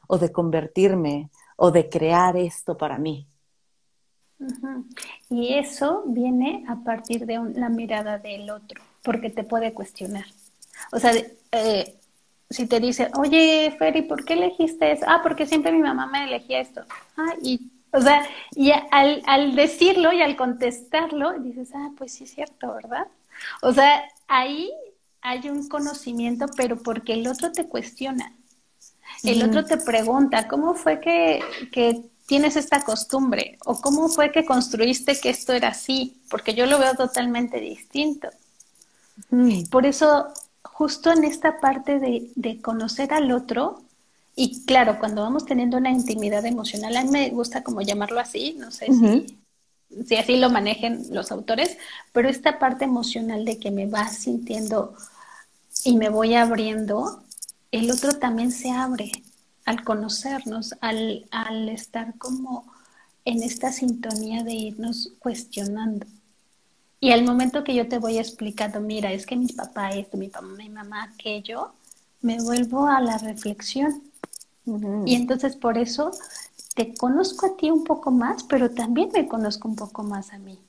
o de convertirme o de crear esto para mí. Y eso viene a partir de la mirada del otro, porque te puede cuestionar. O sea, eh, si te dice, oye, Ferry, ¿por qué elegiste eso? Ah, porque siempre mi mamá me elegía esto. Ah, y, o sea, y al, al decirlo y al contestarlo, dices, ah, pues sí es cierto, ¿verdad? O sea, ahí hay un conocimiento, pero porque el otro te cuestiona. El otro te pregunta, ¿cómo fue que, tienes esta costumbre? ¿O cómo fue que construiste que esto era así? Porque yo lo veo totalmente distinto. Mm. Por eso, justo en esta parte de, de, conocer al otro, y claro, cuando vamos teniendo una intimidad emocional, a mí me gusta como llamarlo así, no sé si, si así lo manejen los autores, pero esta parte emocional de que me va sintiendo y me voy abriendo, el otro también se abre al conocernos, al, al estar como en esta sintonía de irnos cuestionando. Y al momento que yo te voy explicando, mira, es que mi papá esto, mi papá, mi mamá aquello, me vuelvo a la reflexión. Y entonces por eso te conozco a ti un poco más, pero también me conozco un poco más a mí.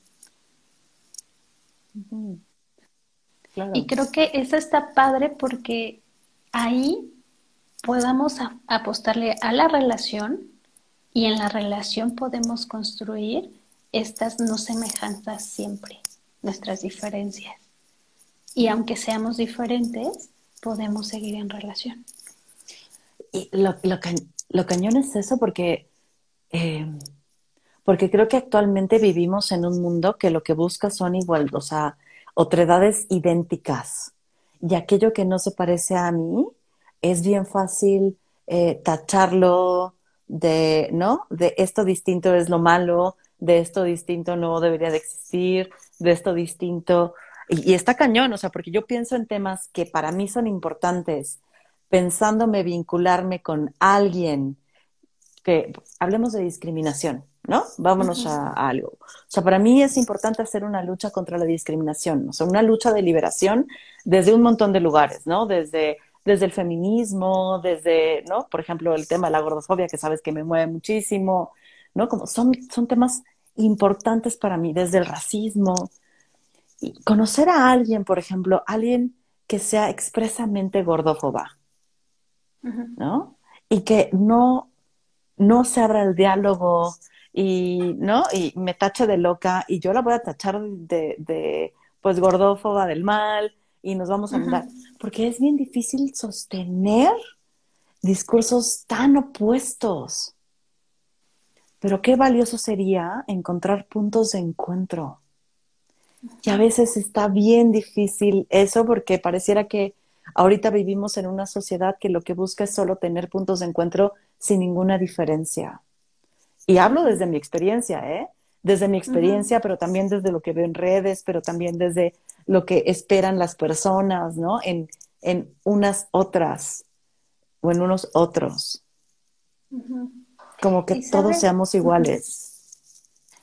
Y creo que eso está padre porque ahí podamos apostarle a la relación y en la relación podemos construir estas no semejanzas siempre, nuestras diferencias. Y aunque seamos diferentes, podemos seguir en relación. Y lo, lo, cañón es eso porque, eh, porque creo que actualmente vivimos en un mundo que lo que busca son igual, o sea, otredades idénticas. Y aquello que no se parece a mí, es bien fácil eh, tacharlo de, ¿no? De esto distinto es lo malo, de esto distinto no debería de existir, de esto distinto. Y, y, está cañón, o sea, porque yo pienso en temas que para mí son importantes, pensándome vincularme con alguien que, hablemos de discriminación, ¿no? Vámonos a, a, algo. O sea, para mí es importante hacer una lucha contra la discriminación, o sea, una lucha de liberación desde un montón de lugares, ¿no? Desde desde el feminismo, desde, ¿no? Por ejemplo, el tema de la gordofobia, que sabes que me mueve muchísimo, ¿no? Como son, son temas importantes para mí, desde el racismo. Y conocer a alguien, por ejemplo, alguien que sea expresamente gordófoba, ¿no? Y que no, no se abra el diálogo y, ¿no? Y me tache de loca y yo la voy a tachar de, de pues, gordófoba del mal y nos vamos a mudar. Porque es bien difícil sostener discursos tan opuestos. Pero qué valioso sería encontrar puntos de encuentro. Y a veces está bien difícil eso porque pareciera que ahorita vivimos en una sociedad que lo que busca es solo tener puntos de encuentro sin ninguna diferencia. Y hablo desde mi experiencia, ¿eh? Desde mi experiencia, pero también desde lo que veo en redes, pero también desde lo que esperan las personas, ¿no? En, unas otras o en unos otros. Como que todos seamos iguales.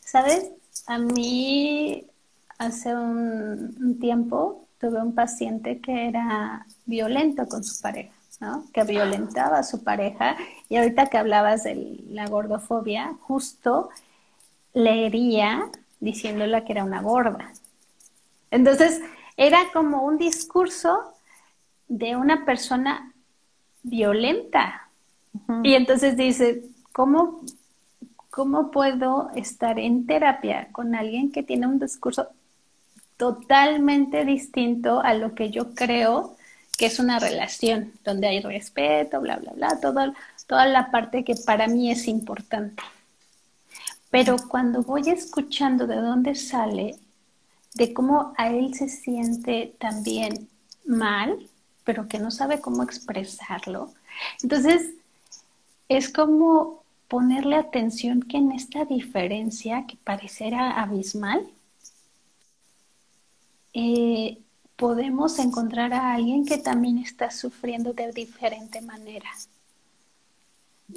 ¿Sabes? A mí hace un, tiempo tuve un paciente que era violento con su pareja, ¿no? Que violentaba a su pareja. Y ahorita que hablabas de la gordofobia, justo leería diciéndole que era una gorda. Entonces, era como un discurso de una persona violenta. Y entonces dice, ¿cómo, ¿cómo puedo estar en terapia con alguien que tiene un discurso totalmente distinto a lo que yo creo que es una relación, donde hay respeto, bla, bla, bla, todo, toda la parte que para mí es importante. Pero cuando voy escuchando de dónde sale, de cómo a él se siente también mal, pero que no sabe cómo expresarlo. Entonces, es como ponerle atención que en esta diferencia que pareciera abismal, eh, podemos encontrar a alguien que también está sufriendo de diferente manera.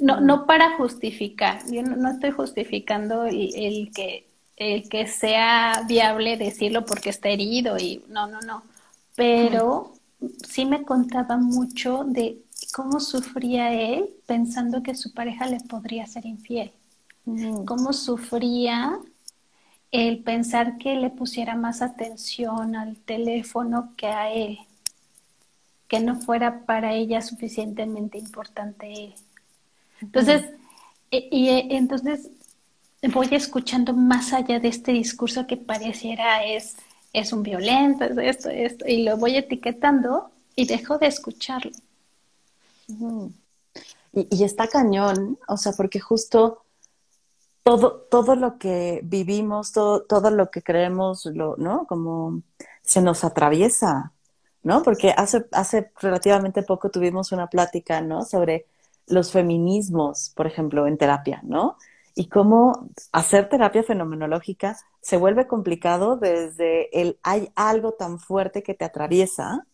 No, no para justificar, yo no, estoy justificando el que el que sea viable decirlo porque está herido y no, no, no. Pero sí me contaba mucho de cómo sufría él pensando que su pareja le podría ser infiel. Cómo sufría el pensar que le pusiera más atención al teléfono que a él, que no fuera para ella suficientemente importante él. Entonces, e, y, y entonces voy escuchando más allá de este discurso que pareciera es, es un violento, es esto, esto, y lo voy etiquetando y dejo de escucharlo. Y, está cañón, o sea, porque justo todo, todo lo que vivimos, todo, todo lo que creemos, lo, ¿no? Como se nos atraviesa, ¿no? Porque hace, hace relativamente poco tuvimos una plática, ¿no? Sobre los feminismos, por ejemplo, en terapia, ¿no? Y cómo hacer terapia fenomenológica se vuelve complicado desde el hay algo tan fuerte que te atraviesa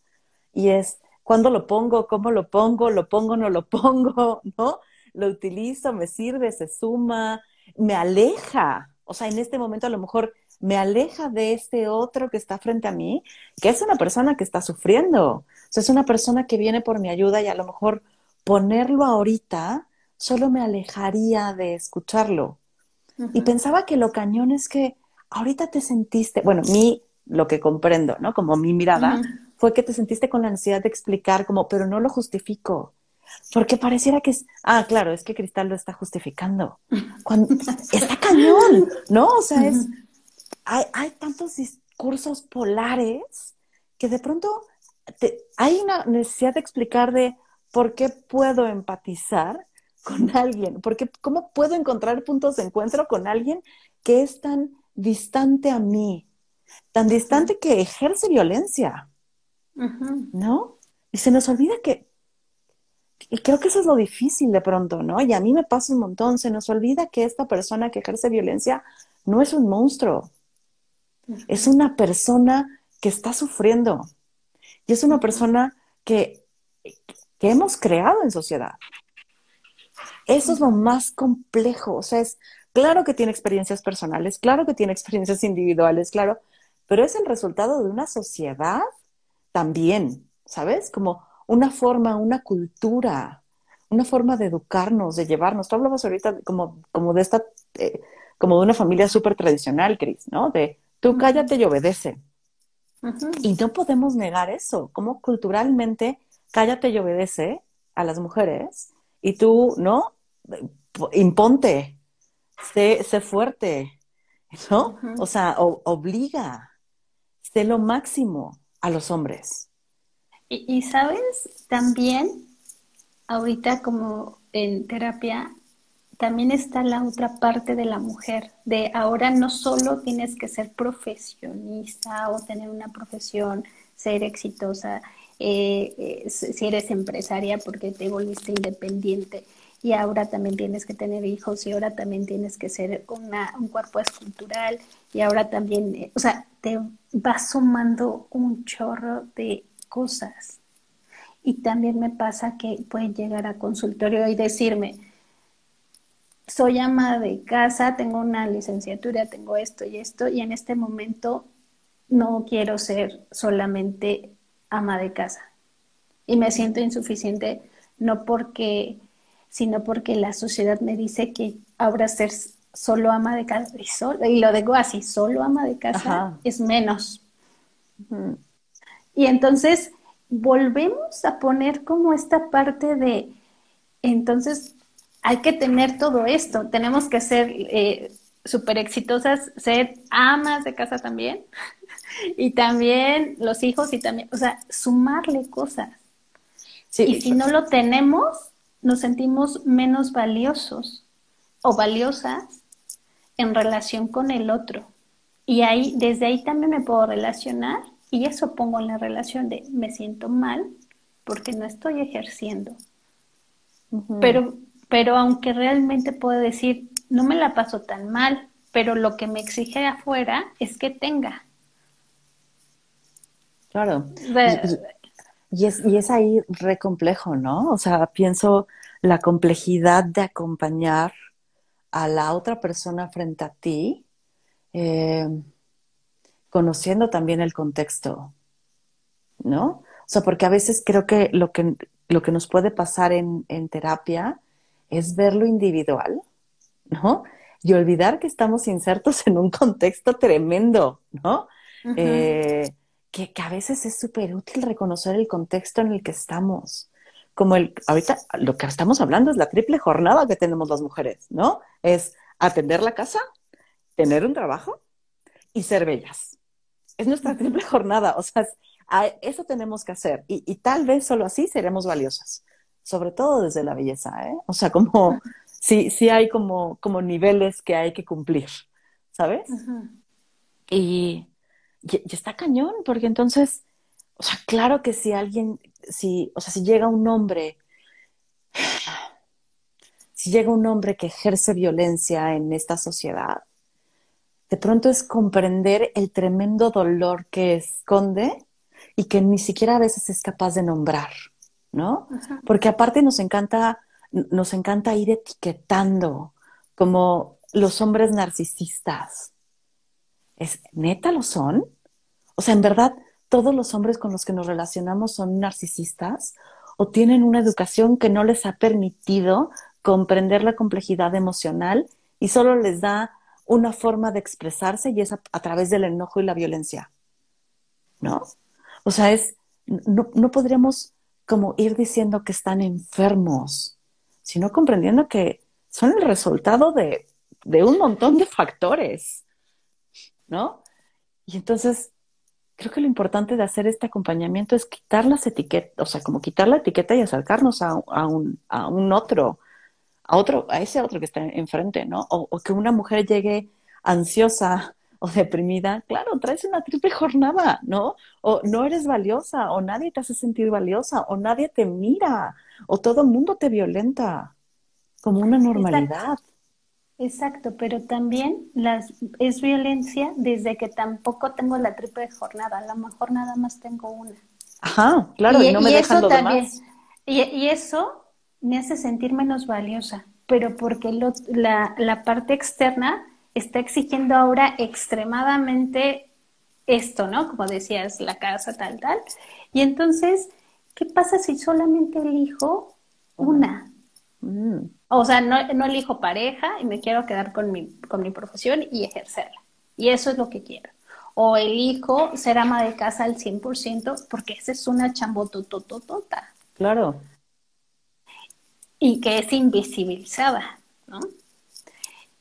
y es cuándo lo pongo, cómo lo pongo, lo pongo, no lo pongo, ¿no? Lo utilizo, me sirve, se suma, me aleja. O sea, en este momento a lo mejor me aleja de este otro que está frente a mí, que es una persona que está sufriendo. O sea, es una persona que viene por mi ayuda y a lo mejor ponerlo ahorita solo me alejaría de escucharlo. Y pensaba que lo cañón es que ahorita te sentiste, bueno, mi, lo que comprendo, ¿no? Como mi mirada, fue que te sentiste con la necesidad de explicar como, pero no lo justifico. Porque pareciera que es, ah, claro, es que Cristal lo está justificando. Cuando, está cañón, ¿no? O sea, es, hay, hay tantos discursos polares que de pronto hay una necesidad de explicar de por qué puedo empatizar con alguien, porque cómo puedo encontrar puntos de encuentro con alguien que es tan distante a mí, tan distante que ejerce violencia, ¿no? Y se nos olvida que, y creo que eso es lo difícil de pronto, ¿no? Y a mí me pasa un montón, se nos olvida que esta persona que ejerce violencia no es un monstruo, es una persona que está sufriendo y es una persona que, que hemos creado en sociedad. Eso es lo más complejo, o sea, es claro que tiene experiencias personales, claro que tiene experiencias individuales, claro, pero es el resultado de una sociedad también, ¿sabes? Como una forma, una cultura, una forma de educarnos, de llevarnos. Tú hablabas ahorita como, como de esta, eh, como de una familia súper tradicional, Cris, ¿no? De tú cállate y obedece. Y no podemos negar eso, como culturalmente cállate y obedece a las mujeres y tú, ¿no? Imponte, sé, sé fuerte, ¿no? O sea, obliga, sé lo máximo a los hombres. Y, sabes, también ahorita como en terapia, también está la otra parte de la mujer, de ahora no solo tienes que ser profesionista o tener una profesión, ser exitosa, eh, eh, si eres empresaria porque te volviste independiente y ahora también tienes que tener hijos y ahora también tienes que ser una, un cuerpo escultural y ahora también, eh, o sea, te va sumando un chorro de cosas. Y también me pasa que pueden llegar a consultorio y decirme, soy ama de casa, tengo una licenciatura, tengo esto y esto, y en este momento no quiero ser solamente ama de casa. Y me siento insuficiente, no porque, sino porque la sociedad me dice que ahora ser solo ama de casa, y, y lo digo así, solo ama de casa es menos. Y entonces volvemos a poner como esta parte de, entonces hay que tener todo esto, tenemos que ser eh, súper exitosas, ser amas de casa también, y también los hijos y también, o sea, sumarle cosas. y si no lo tenemos, nos sentimos menos valiosos o valiosas en relación con el otro. Y ahí, desde ahí también me puedo relacionar y eso pongo en la relación de me siento mal porque no estoy ejerciendo. pero, pero aunque realmente puedo decir, no me la paso tan mal, pero lo que me exige afuera es que tenga. Claro. Y, es, y es ahí re complejo, ¿no? O sea, pienso la complejidad de acompañar a la otra persona frente a ti, eh, conociendo también el contexto, ¿no? O sea, porque a veces creo que lo que, lo que nos puede pasar en, terapia es ver lo individual, ¿no? Y olvidar que estamos insertos en un contexto tremendo, ¿no? Eh, que, que, a veces es súper útil reconocer el contexto en el que estamos. Como el, ahorita lo que estamos hablando es la triple jornada que tenemos las mujeres, ¿no? Es atender la casa, tener un trabajo y ser bellas. Es nuestra triple jornada, o sea, eso tenemos que hacer y, tal vez solo así seremos valiosas, sobre todo desde la belleza, ¿eh? O sea, como sí, sí hay como, como niveles que hay que cumplir, ¿sabes? y, y, está cañón, porque entonces, o sea, claro que si alguien, si, o sea, si llega un hombre, si llega un hombre que ejerce violencia en esta sociedad, de pronto es comprender el tremendo dolor que esconde y que ni siquiera a veces es capaz de nombrar, ¿no? Porque aparte nos encanta, nos encanta ir etiquetando como los hombres narcisistas. ¿Es neta lo son? O sea, en verdad, todos los hombres con los que nos relacionamos son narcisistas o tienen una educación que no les ha permitido comprender la complejidad emocional y solo les da una forma de expresarse y es a, través del enojo y la violencia. ¿No? O sea, es, no, no podríamos como ir diciendo que están enfermos, sino comprendiendo que son el resultado de, de un montón de factores, ¿no? Y entonces, creo que lo importante de hacer este acompañamiento es quitar las etiquetas, o sea, como quitar la etiqueta y acercarnos a, a, un, a un otro, a otro, a ese otro que está enfrente, ¿no? O, que una mujer llegue ansiosa o deprimida, claro, traes una triple jornada, ¿no? O no eres valiosa, o nadie te hace sentir valiosa, o nadie te mira, o todo el mundo te violenta, como una normalidad. Exacto. Pero también las, es violencia desde que tampoco tengo la triple jornada, a lo mejor nada más tengo una. Ajá, claro, y, no me dejan lo demás. Y, y eso me hace sentir menos valiosa, pero porque la, la parte externa está exigiendo ahora extremadamente esto, ¿no? Como decías, la casa, tal, tal. Y entonces, ¿qué pasa si solamente elijo una? Mm. O sea, no, no, elijo pareja y me quiero quedar con mi, con mi profesión y ejercerla. Y eso es lo que quiero. O elijo ser ama de casa al 100% porque esa es una chambotototota. Claro y que es invisibilizada, ¿no?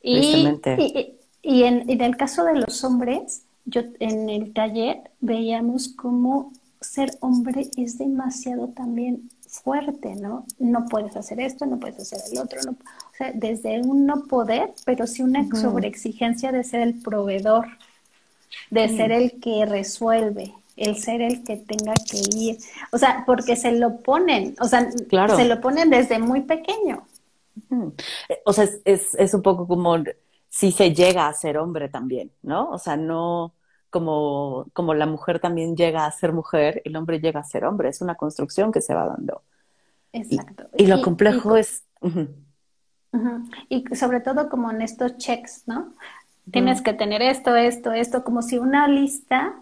Y, y, en, el caso de los hombres, yo en el taller veíamos cómo ser hombre es demasiado también fuerte, ¿no? No puedes hacer esto, no puedes hacer el otro, no, o sea, desde un no poder, pero sí una sobreexigencia de ser el proveedor, de ser el que resuelve, el ser el que tenga que ir, o sea, porque se lo ponen, o sea, se lo ponen desde muy pequeño. O sea, es, es, un poco como si se llega a ser hombre también, ¿no? O sea, no como, como la mujer también llega a ser mujer, el hombre llega a ser hombre, es una construcción que se va dando. Exacto. Y, lo complejo es... Y sobre todo como en estos checks, ¿no? Tienes que tener esto, esto, esto, como si una lista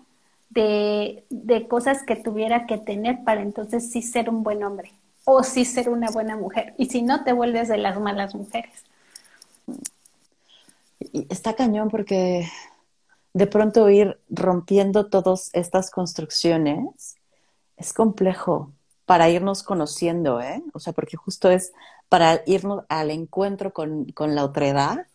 de, de, cosas que tuviera que tener para entonces sí ser un buen hombre o sí ser una buena mujer. Y si no, te vuelves de las malas mujeres. está cañón porque de pronto ir rompiendo todas estas construcciones es complejo para irnos conociendo, ¿eh? O sea, porque justo es para irnos al encuentro con, con la otredad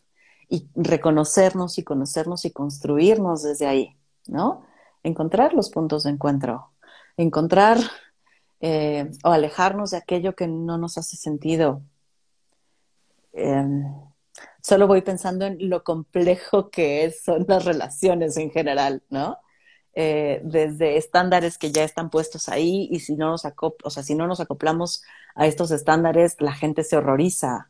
y reconocernos y conocernos y construirnos desde ahí, ¿no? encontrar los puntos de encuentro, encontrar eh, o alejarnos de aquello que no nos hace sentido. Em, solo voy pensando en lo complejo que son las relaciones en general, ¿no? Eh, desde estándares que ya están puestos ahí y si no nos o sea, si no nos acoplamos a estos estándares, la gente se horroriza,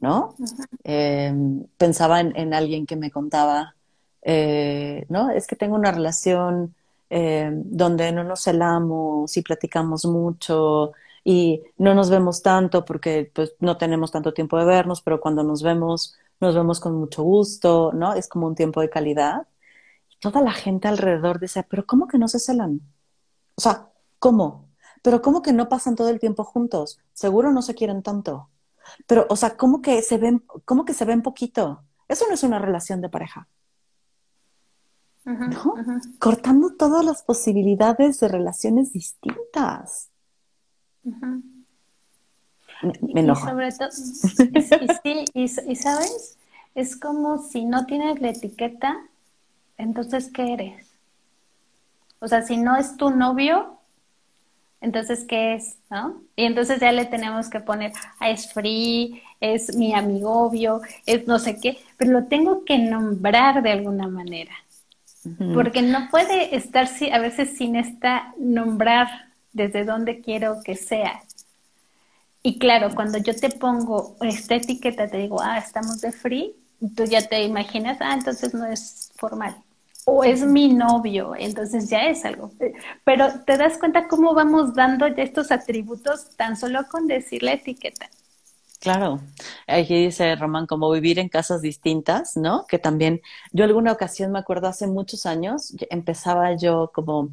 ¿no? Em, pensaba en, alguien que me contaba eh, ¿no? Es que tengo una relación eh, donde no nos celamos y platicamos mucho y no nos vemos tanto porque pues no tenemos tanto tiempo de vernos, pero cuando nos vemos, nos vemos con mucho gusto, ¿no? Es como un tiempo de calidad. Y toda la gente alrededor dice, pero ¿cómo que no se celan? O sea, ¿cómo? Pero ¿cómo que no pasan todo el tiempo juntos? Seguro no se quieren tanto. Pero, o sea, ¿cómo que se ven, cómo que se ven poquito? Eso no es una relación de pareja. ¿no? Cortando todas las posibilidades de relaciones distintas. Me, Y sobre todo, y, y, sabes, es como si no tienes la etiqueta, entonces, ¿qué eres? O sea, si no es tu novio, Entonces, ¿qué es? ¿No? Y entonces ya le tenemos que poner, ah, es free, es mi amigovio, es no sé qué, pero lo tengo que nombrar de alguna manera. Porque no puede estar a veces sin esta nombrar desde dónde quiero que sea. Y claro, cuando yo te pongo esta etiqueta, te digo, ah, estamos de free, tú ya te imaginas, ah, entonces no es formal. O es mi novio, entonces ya es algo. Pero te das cuenta cómo vamos dando ya estos atributos tan solo con decir la etiqueta. Claro, aquí dice Román, como vivir en casas distintas, ¿no? Que también, yo alguna ocasión me acuerdo hace muchos años, empezaba yo como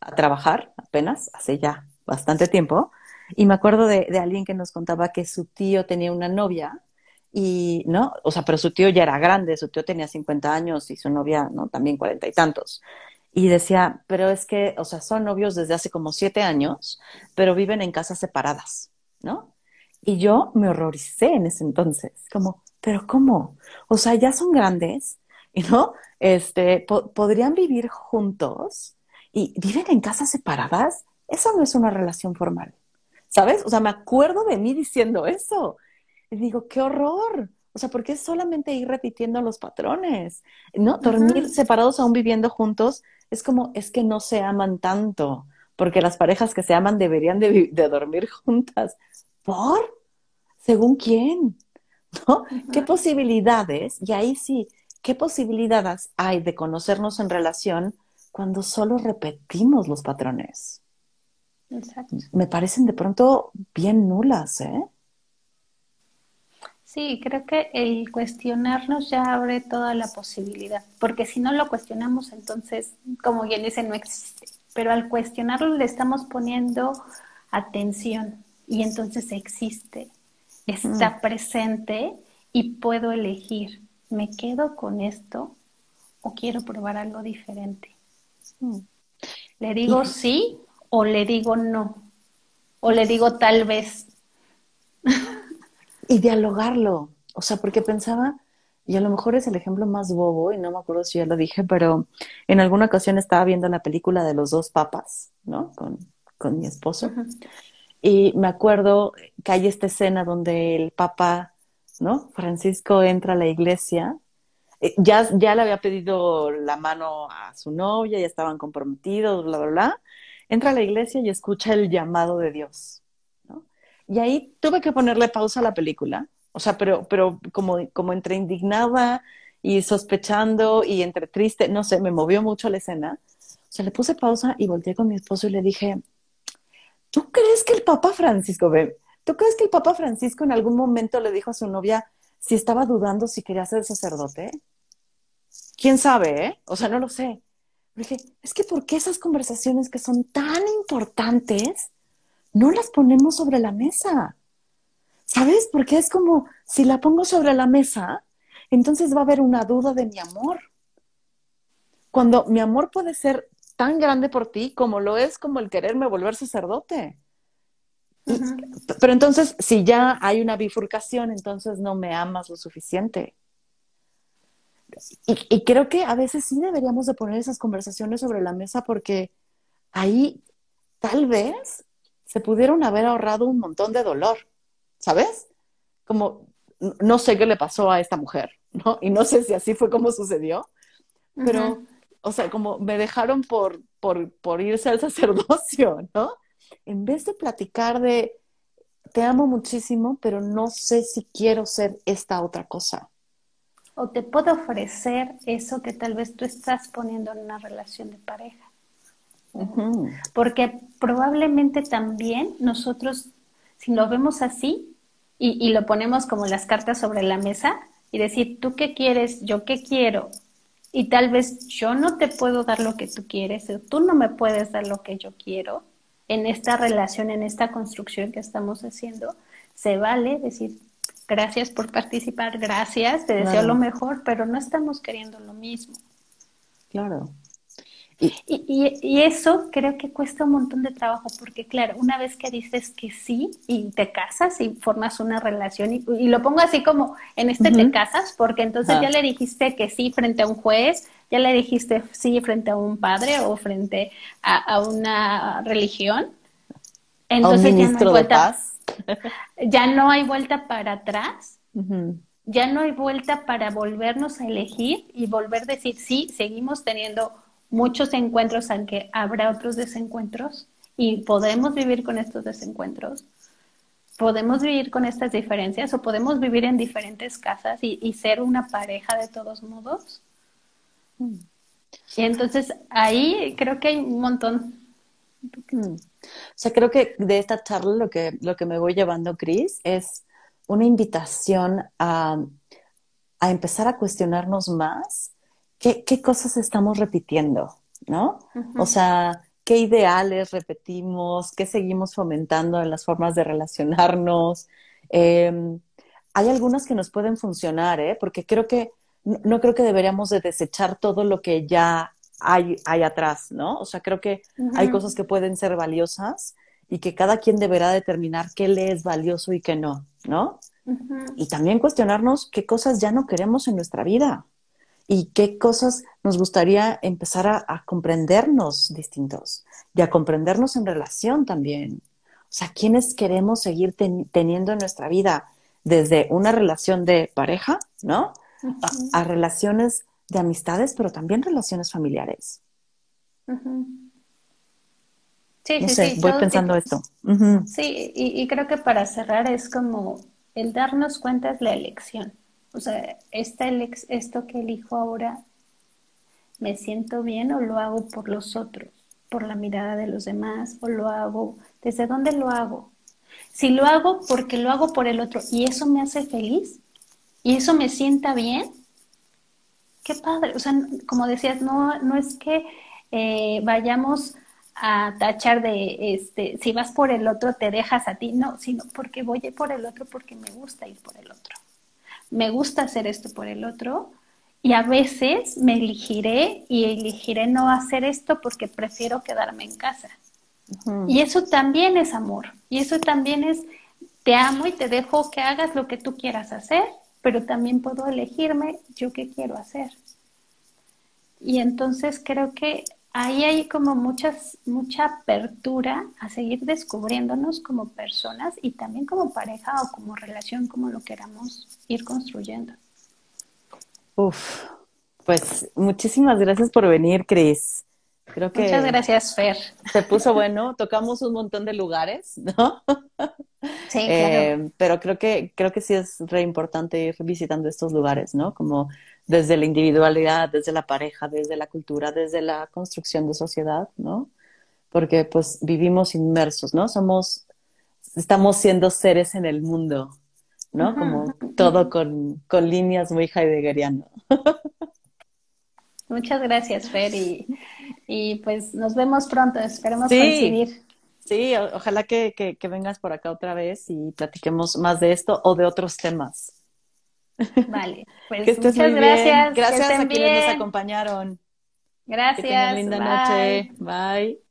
a trabajar apenas, hace ya bastante tiempo, y me acuerdo de, alguien que nos contaba que su tío tenía una novia y, ¿no? O sea, pero su tío ya era grande, su tío tenía 50 años y su novia, ¿no? También cuarenta y tantos. Y decía, pero es que, o sea, son novios desde hace como siete años, pero viven en casas separadas, ¿no? Y yo me horroricé en ese entonces, como, pero ¿cómo? O sea, ya son grandes, y ¿no? Este, podrían vivir juntos y viven en casas separadas. Eso no es una relación formal, ¿sabes? O sea, me acuerdo de mí diciendo eso. Y digo, qué horror. O sea, porque es solamente ir repitiendo los patrones, ¿no? Dormir separados aún viviendo juntos es como, es que no se aman tanto, porque las parejas que se aman deberían de, de dormir juntas. ¿Por? ¿Según quién? ¿No? ¿Qué posibilidades? Y ahí sí, ¿qué posibilidades hay de conocernos en relación cuando solo repetimos los patrones? Exacto. Me parecen de pronto bien nulas, ¿eh? Sí, creo que el cuestionarnos ya abre toda la posibilidad, porque si no lo cuestionamos, entonces, como bien dice, no existe. Pero al cuestionarlo le estamos poniendo atención y entonces existe, está presente y puedo elegir, ¿me quedo con esto o quiero probar algo diferente? ¿Le digo sí o le digo no? ¿O le digo tal vez? y dialogarlo. O sea, porque pensaba, y a lo mejor es el ejemplo más bobo, y no me acuerdo si ya lo dije, pero en alguna ocasión estaba viendo la película de los dos papas, ¿no? Con, con mi esposo. Y me acuerdo que hay esta escena donde el Papa, ¿no? Francisco entra a la iglesia. Eh, ya, ya le había pedido la mano a su novia, ya estaban comprometidos, bla, bla, bla. Entra a la iglesia y escucha el llamado de Dios. Y ahí tuve que ponerle pausa a la película. O sea, pero, pero como, como entre indignada y sospechando y entre triste, no sé, me movió mucho la escena. O sea, le puse pausa y volteé con mi esposo y le dije, ¿Tú crees que el Papa Francisco, ve, ¿tú crees que el Papa Francisco en algún momento le dijo a su novia si estaba dudando si quería ser sacerdote? ¿Quién sabe, eh? O sea, no lo sé. dije, es que ¿por qué esas conversaciones que son tan importantes no las ponemos sobre la mesa? ¿Sabes? Porque es como, si la pongo sobre la mesa, entonces va a haber una duda de mi amor. Cuando mi amor puede ser tan grande por ti como lo es como el quererme volver sacerdote. Pero entonces, si ya hay una bifurcación, entonces no me amas lo suficiente. Y, creo que a veces sí deberíamos de poner esas conversaciones sobre la mesa porque ahí tal vez se pudieron haber ahorrado un montón de dolor, ¿sabes? Como no sé qué le pasó a esta mujer, ¿no? Y no sé si así fue como sucedió, pero o sea, como me dejaron por, por, por irse al sacerdocio, ¿no? En vez de platicar de, te amo muchísimo, pero no sé si quiero ser esta otra cosa. O te puedo ofrecer eso que tal vez tú estás poniendo en una relación de pareja. Porque probablemente también nosotros, si lo vemos así y, y, lo ponemos como las cartas sobre la mesa y decir, tú qué quieres, yo qué quiero, y tal vez yo no te puedo dar lo que tú quieres, o tú no me puedes dar lo que yo quiero en esta relación, en esta construcción que estamos haciendo, se vale decir gracias por participar, gracias, te deseo lo mejor, pero no estamos queriendo lo mismo. Claro. Y, y, y, eso creo que cuesta un montón de trabajo, porque claro, una vez que dices que sí y te casas y formas una relación, y, lo pongo así como en este te casas, porque entonces ya le dijiste que sí frente a un juez, ya le dijiste sí frente a un padre o frente a, una religión, Entonces, ministro de paz. Ya no hay vuelta para atrás. Ya no hay vuelta para volvernos a elegir y volver a decir, sí, seguimos teniendo muchos encuentros, aunque habrá otros desencuentros, y podemos vivir con estos desencuentros. Podemos vivir con estas diferencias o podemos vivir en diferentes casas y, ser una pareja de todos modos. Y entonces ahí creo que hay un montón. O sea, creo que de esta charla lo que, lo que me voy llevando, Cris, es una invitación a, a empezar a cuestionarnos más qué, qué cosas estamos repitiendo, ¿no? O sea, qué ideales repetimos, qué seguimos fomentando en las formas de relacionarnos. Em, hay algunas que nos pueden funcionar, ¿eh? Porque creo que, no, creo que deberíamos de desechar todo lo que ya hay, hay atrás, ¿no? O sea, creo que hay cosas que pueden ser valiosas y que cada quien deberá determinar qué le es valioso y qué no, ¿no? Y también cuestionarnos qué cosas ya no queremos en nuestra vida y qué cosas nos gustaría empezar a, comprendernos distintos y a comprendernos en relación también. O sea, ¿quiénes queremos seguir teniendo en nuestra vida? Desde una relación de pareja, ¿no? A, relaciones de amistades, pero también relaciones familiares. Sí, sí, sí, voy pensando esto. Sí, y, y creo que para cerrar es como el darnos cuenta es la elección. O sea, esta esto que elijo ahora, ¿me siento bien o lo hago por los otros, por la mirada de los demás, o lo hago, ¿desde dónde lo hago? Si lo hago porque lo hago por el otro y eso me hace feliz y eso me sienta bien, qué padre. O sea, como decías, no, no es que eh, vayamos a tachar de, este, si vas por el otro te dejas a ti, no, sino porque voy por el otro porque me gusta ir por el otro me gusta hacer esto por el otro y a veces me elegiré y elegiré no hacer esto porque prefiero quedarme en casa. Y eso también es amor y eso también es te amo y te dejo que hagas lo que tú quieras hacer, pero también puedo elegirme yo qué quiero hacer. Y entonces creo que ahí hay como muchas, mucha apertura a seguir descubriéndonos como personas y también como pareja o como relación, como lo queramos ir construyendo. Uf, pues muchísimas gracias por venir, Cris. Creo que Muchas gracias, Fer. Se puso bueno, tocamos un montón de lugares, ¿no? Sí, eh, claro. pero creo que, creo que sí es re importante ir visitando estos lugares, ¿no? Como desde la individualidad, desde la pareja, desde la cultura, desde la construcción de sociedad, ¿no? Porque pues vivimos inmersos, ¿no? Somos, estamos siendo seres en el mundo, ¿no? Como todo con, con, líneas muy heideggeriano. Muchas gracias, Fer, y, pues nos vemos pronto, esperemos coincidir. Sí, ojalá que, que vengas por acá otra vez y platiquemos más de esto o de otros temas. Vale, pues muchas gracias. Gracias a quienes nos acompañaron. Gracias. linda noche. Bye.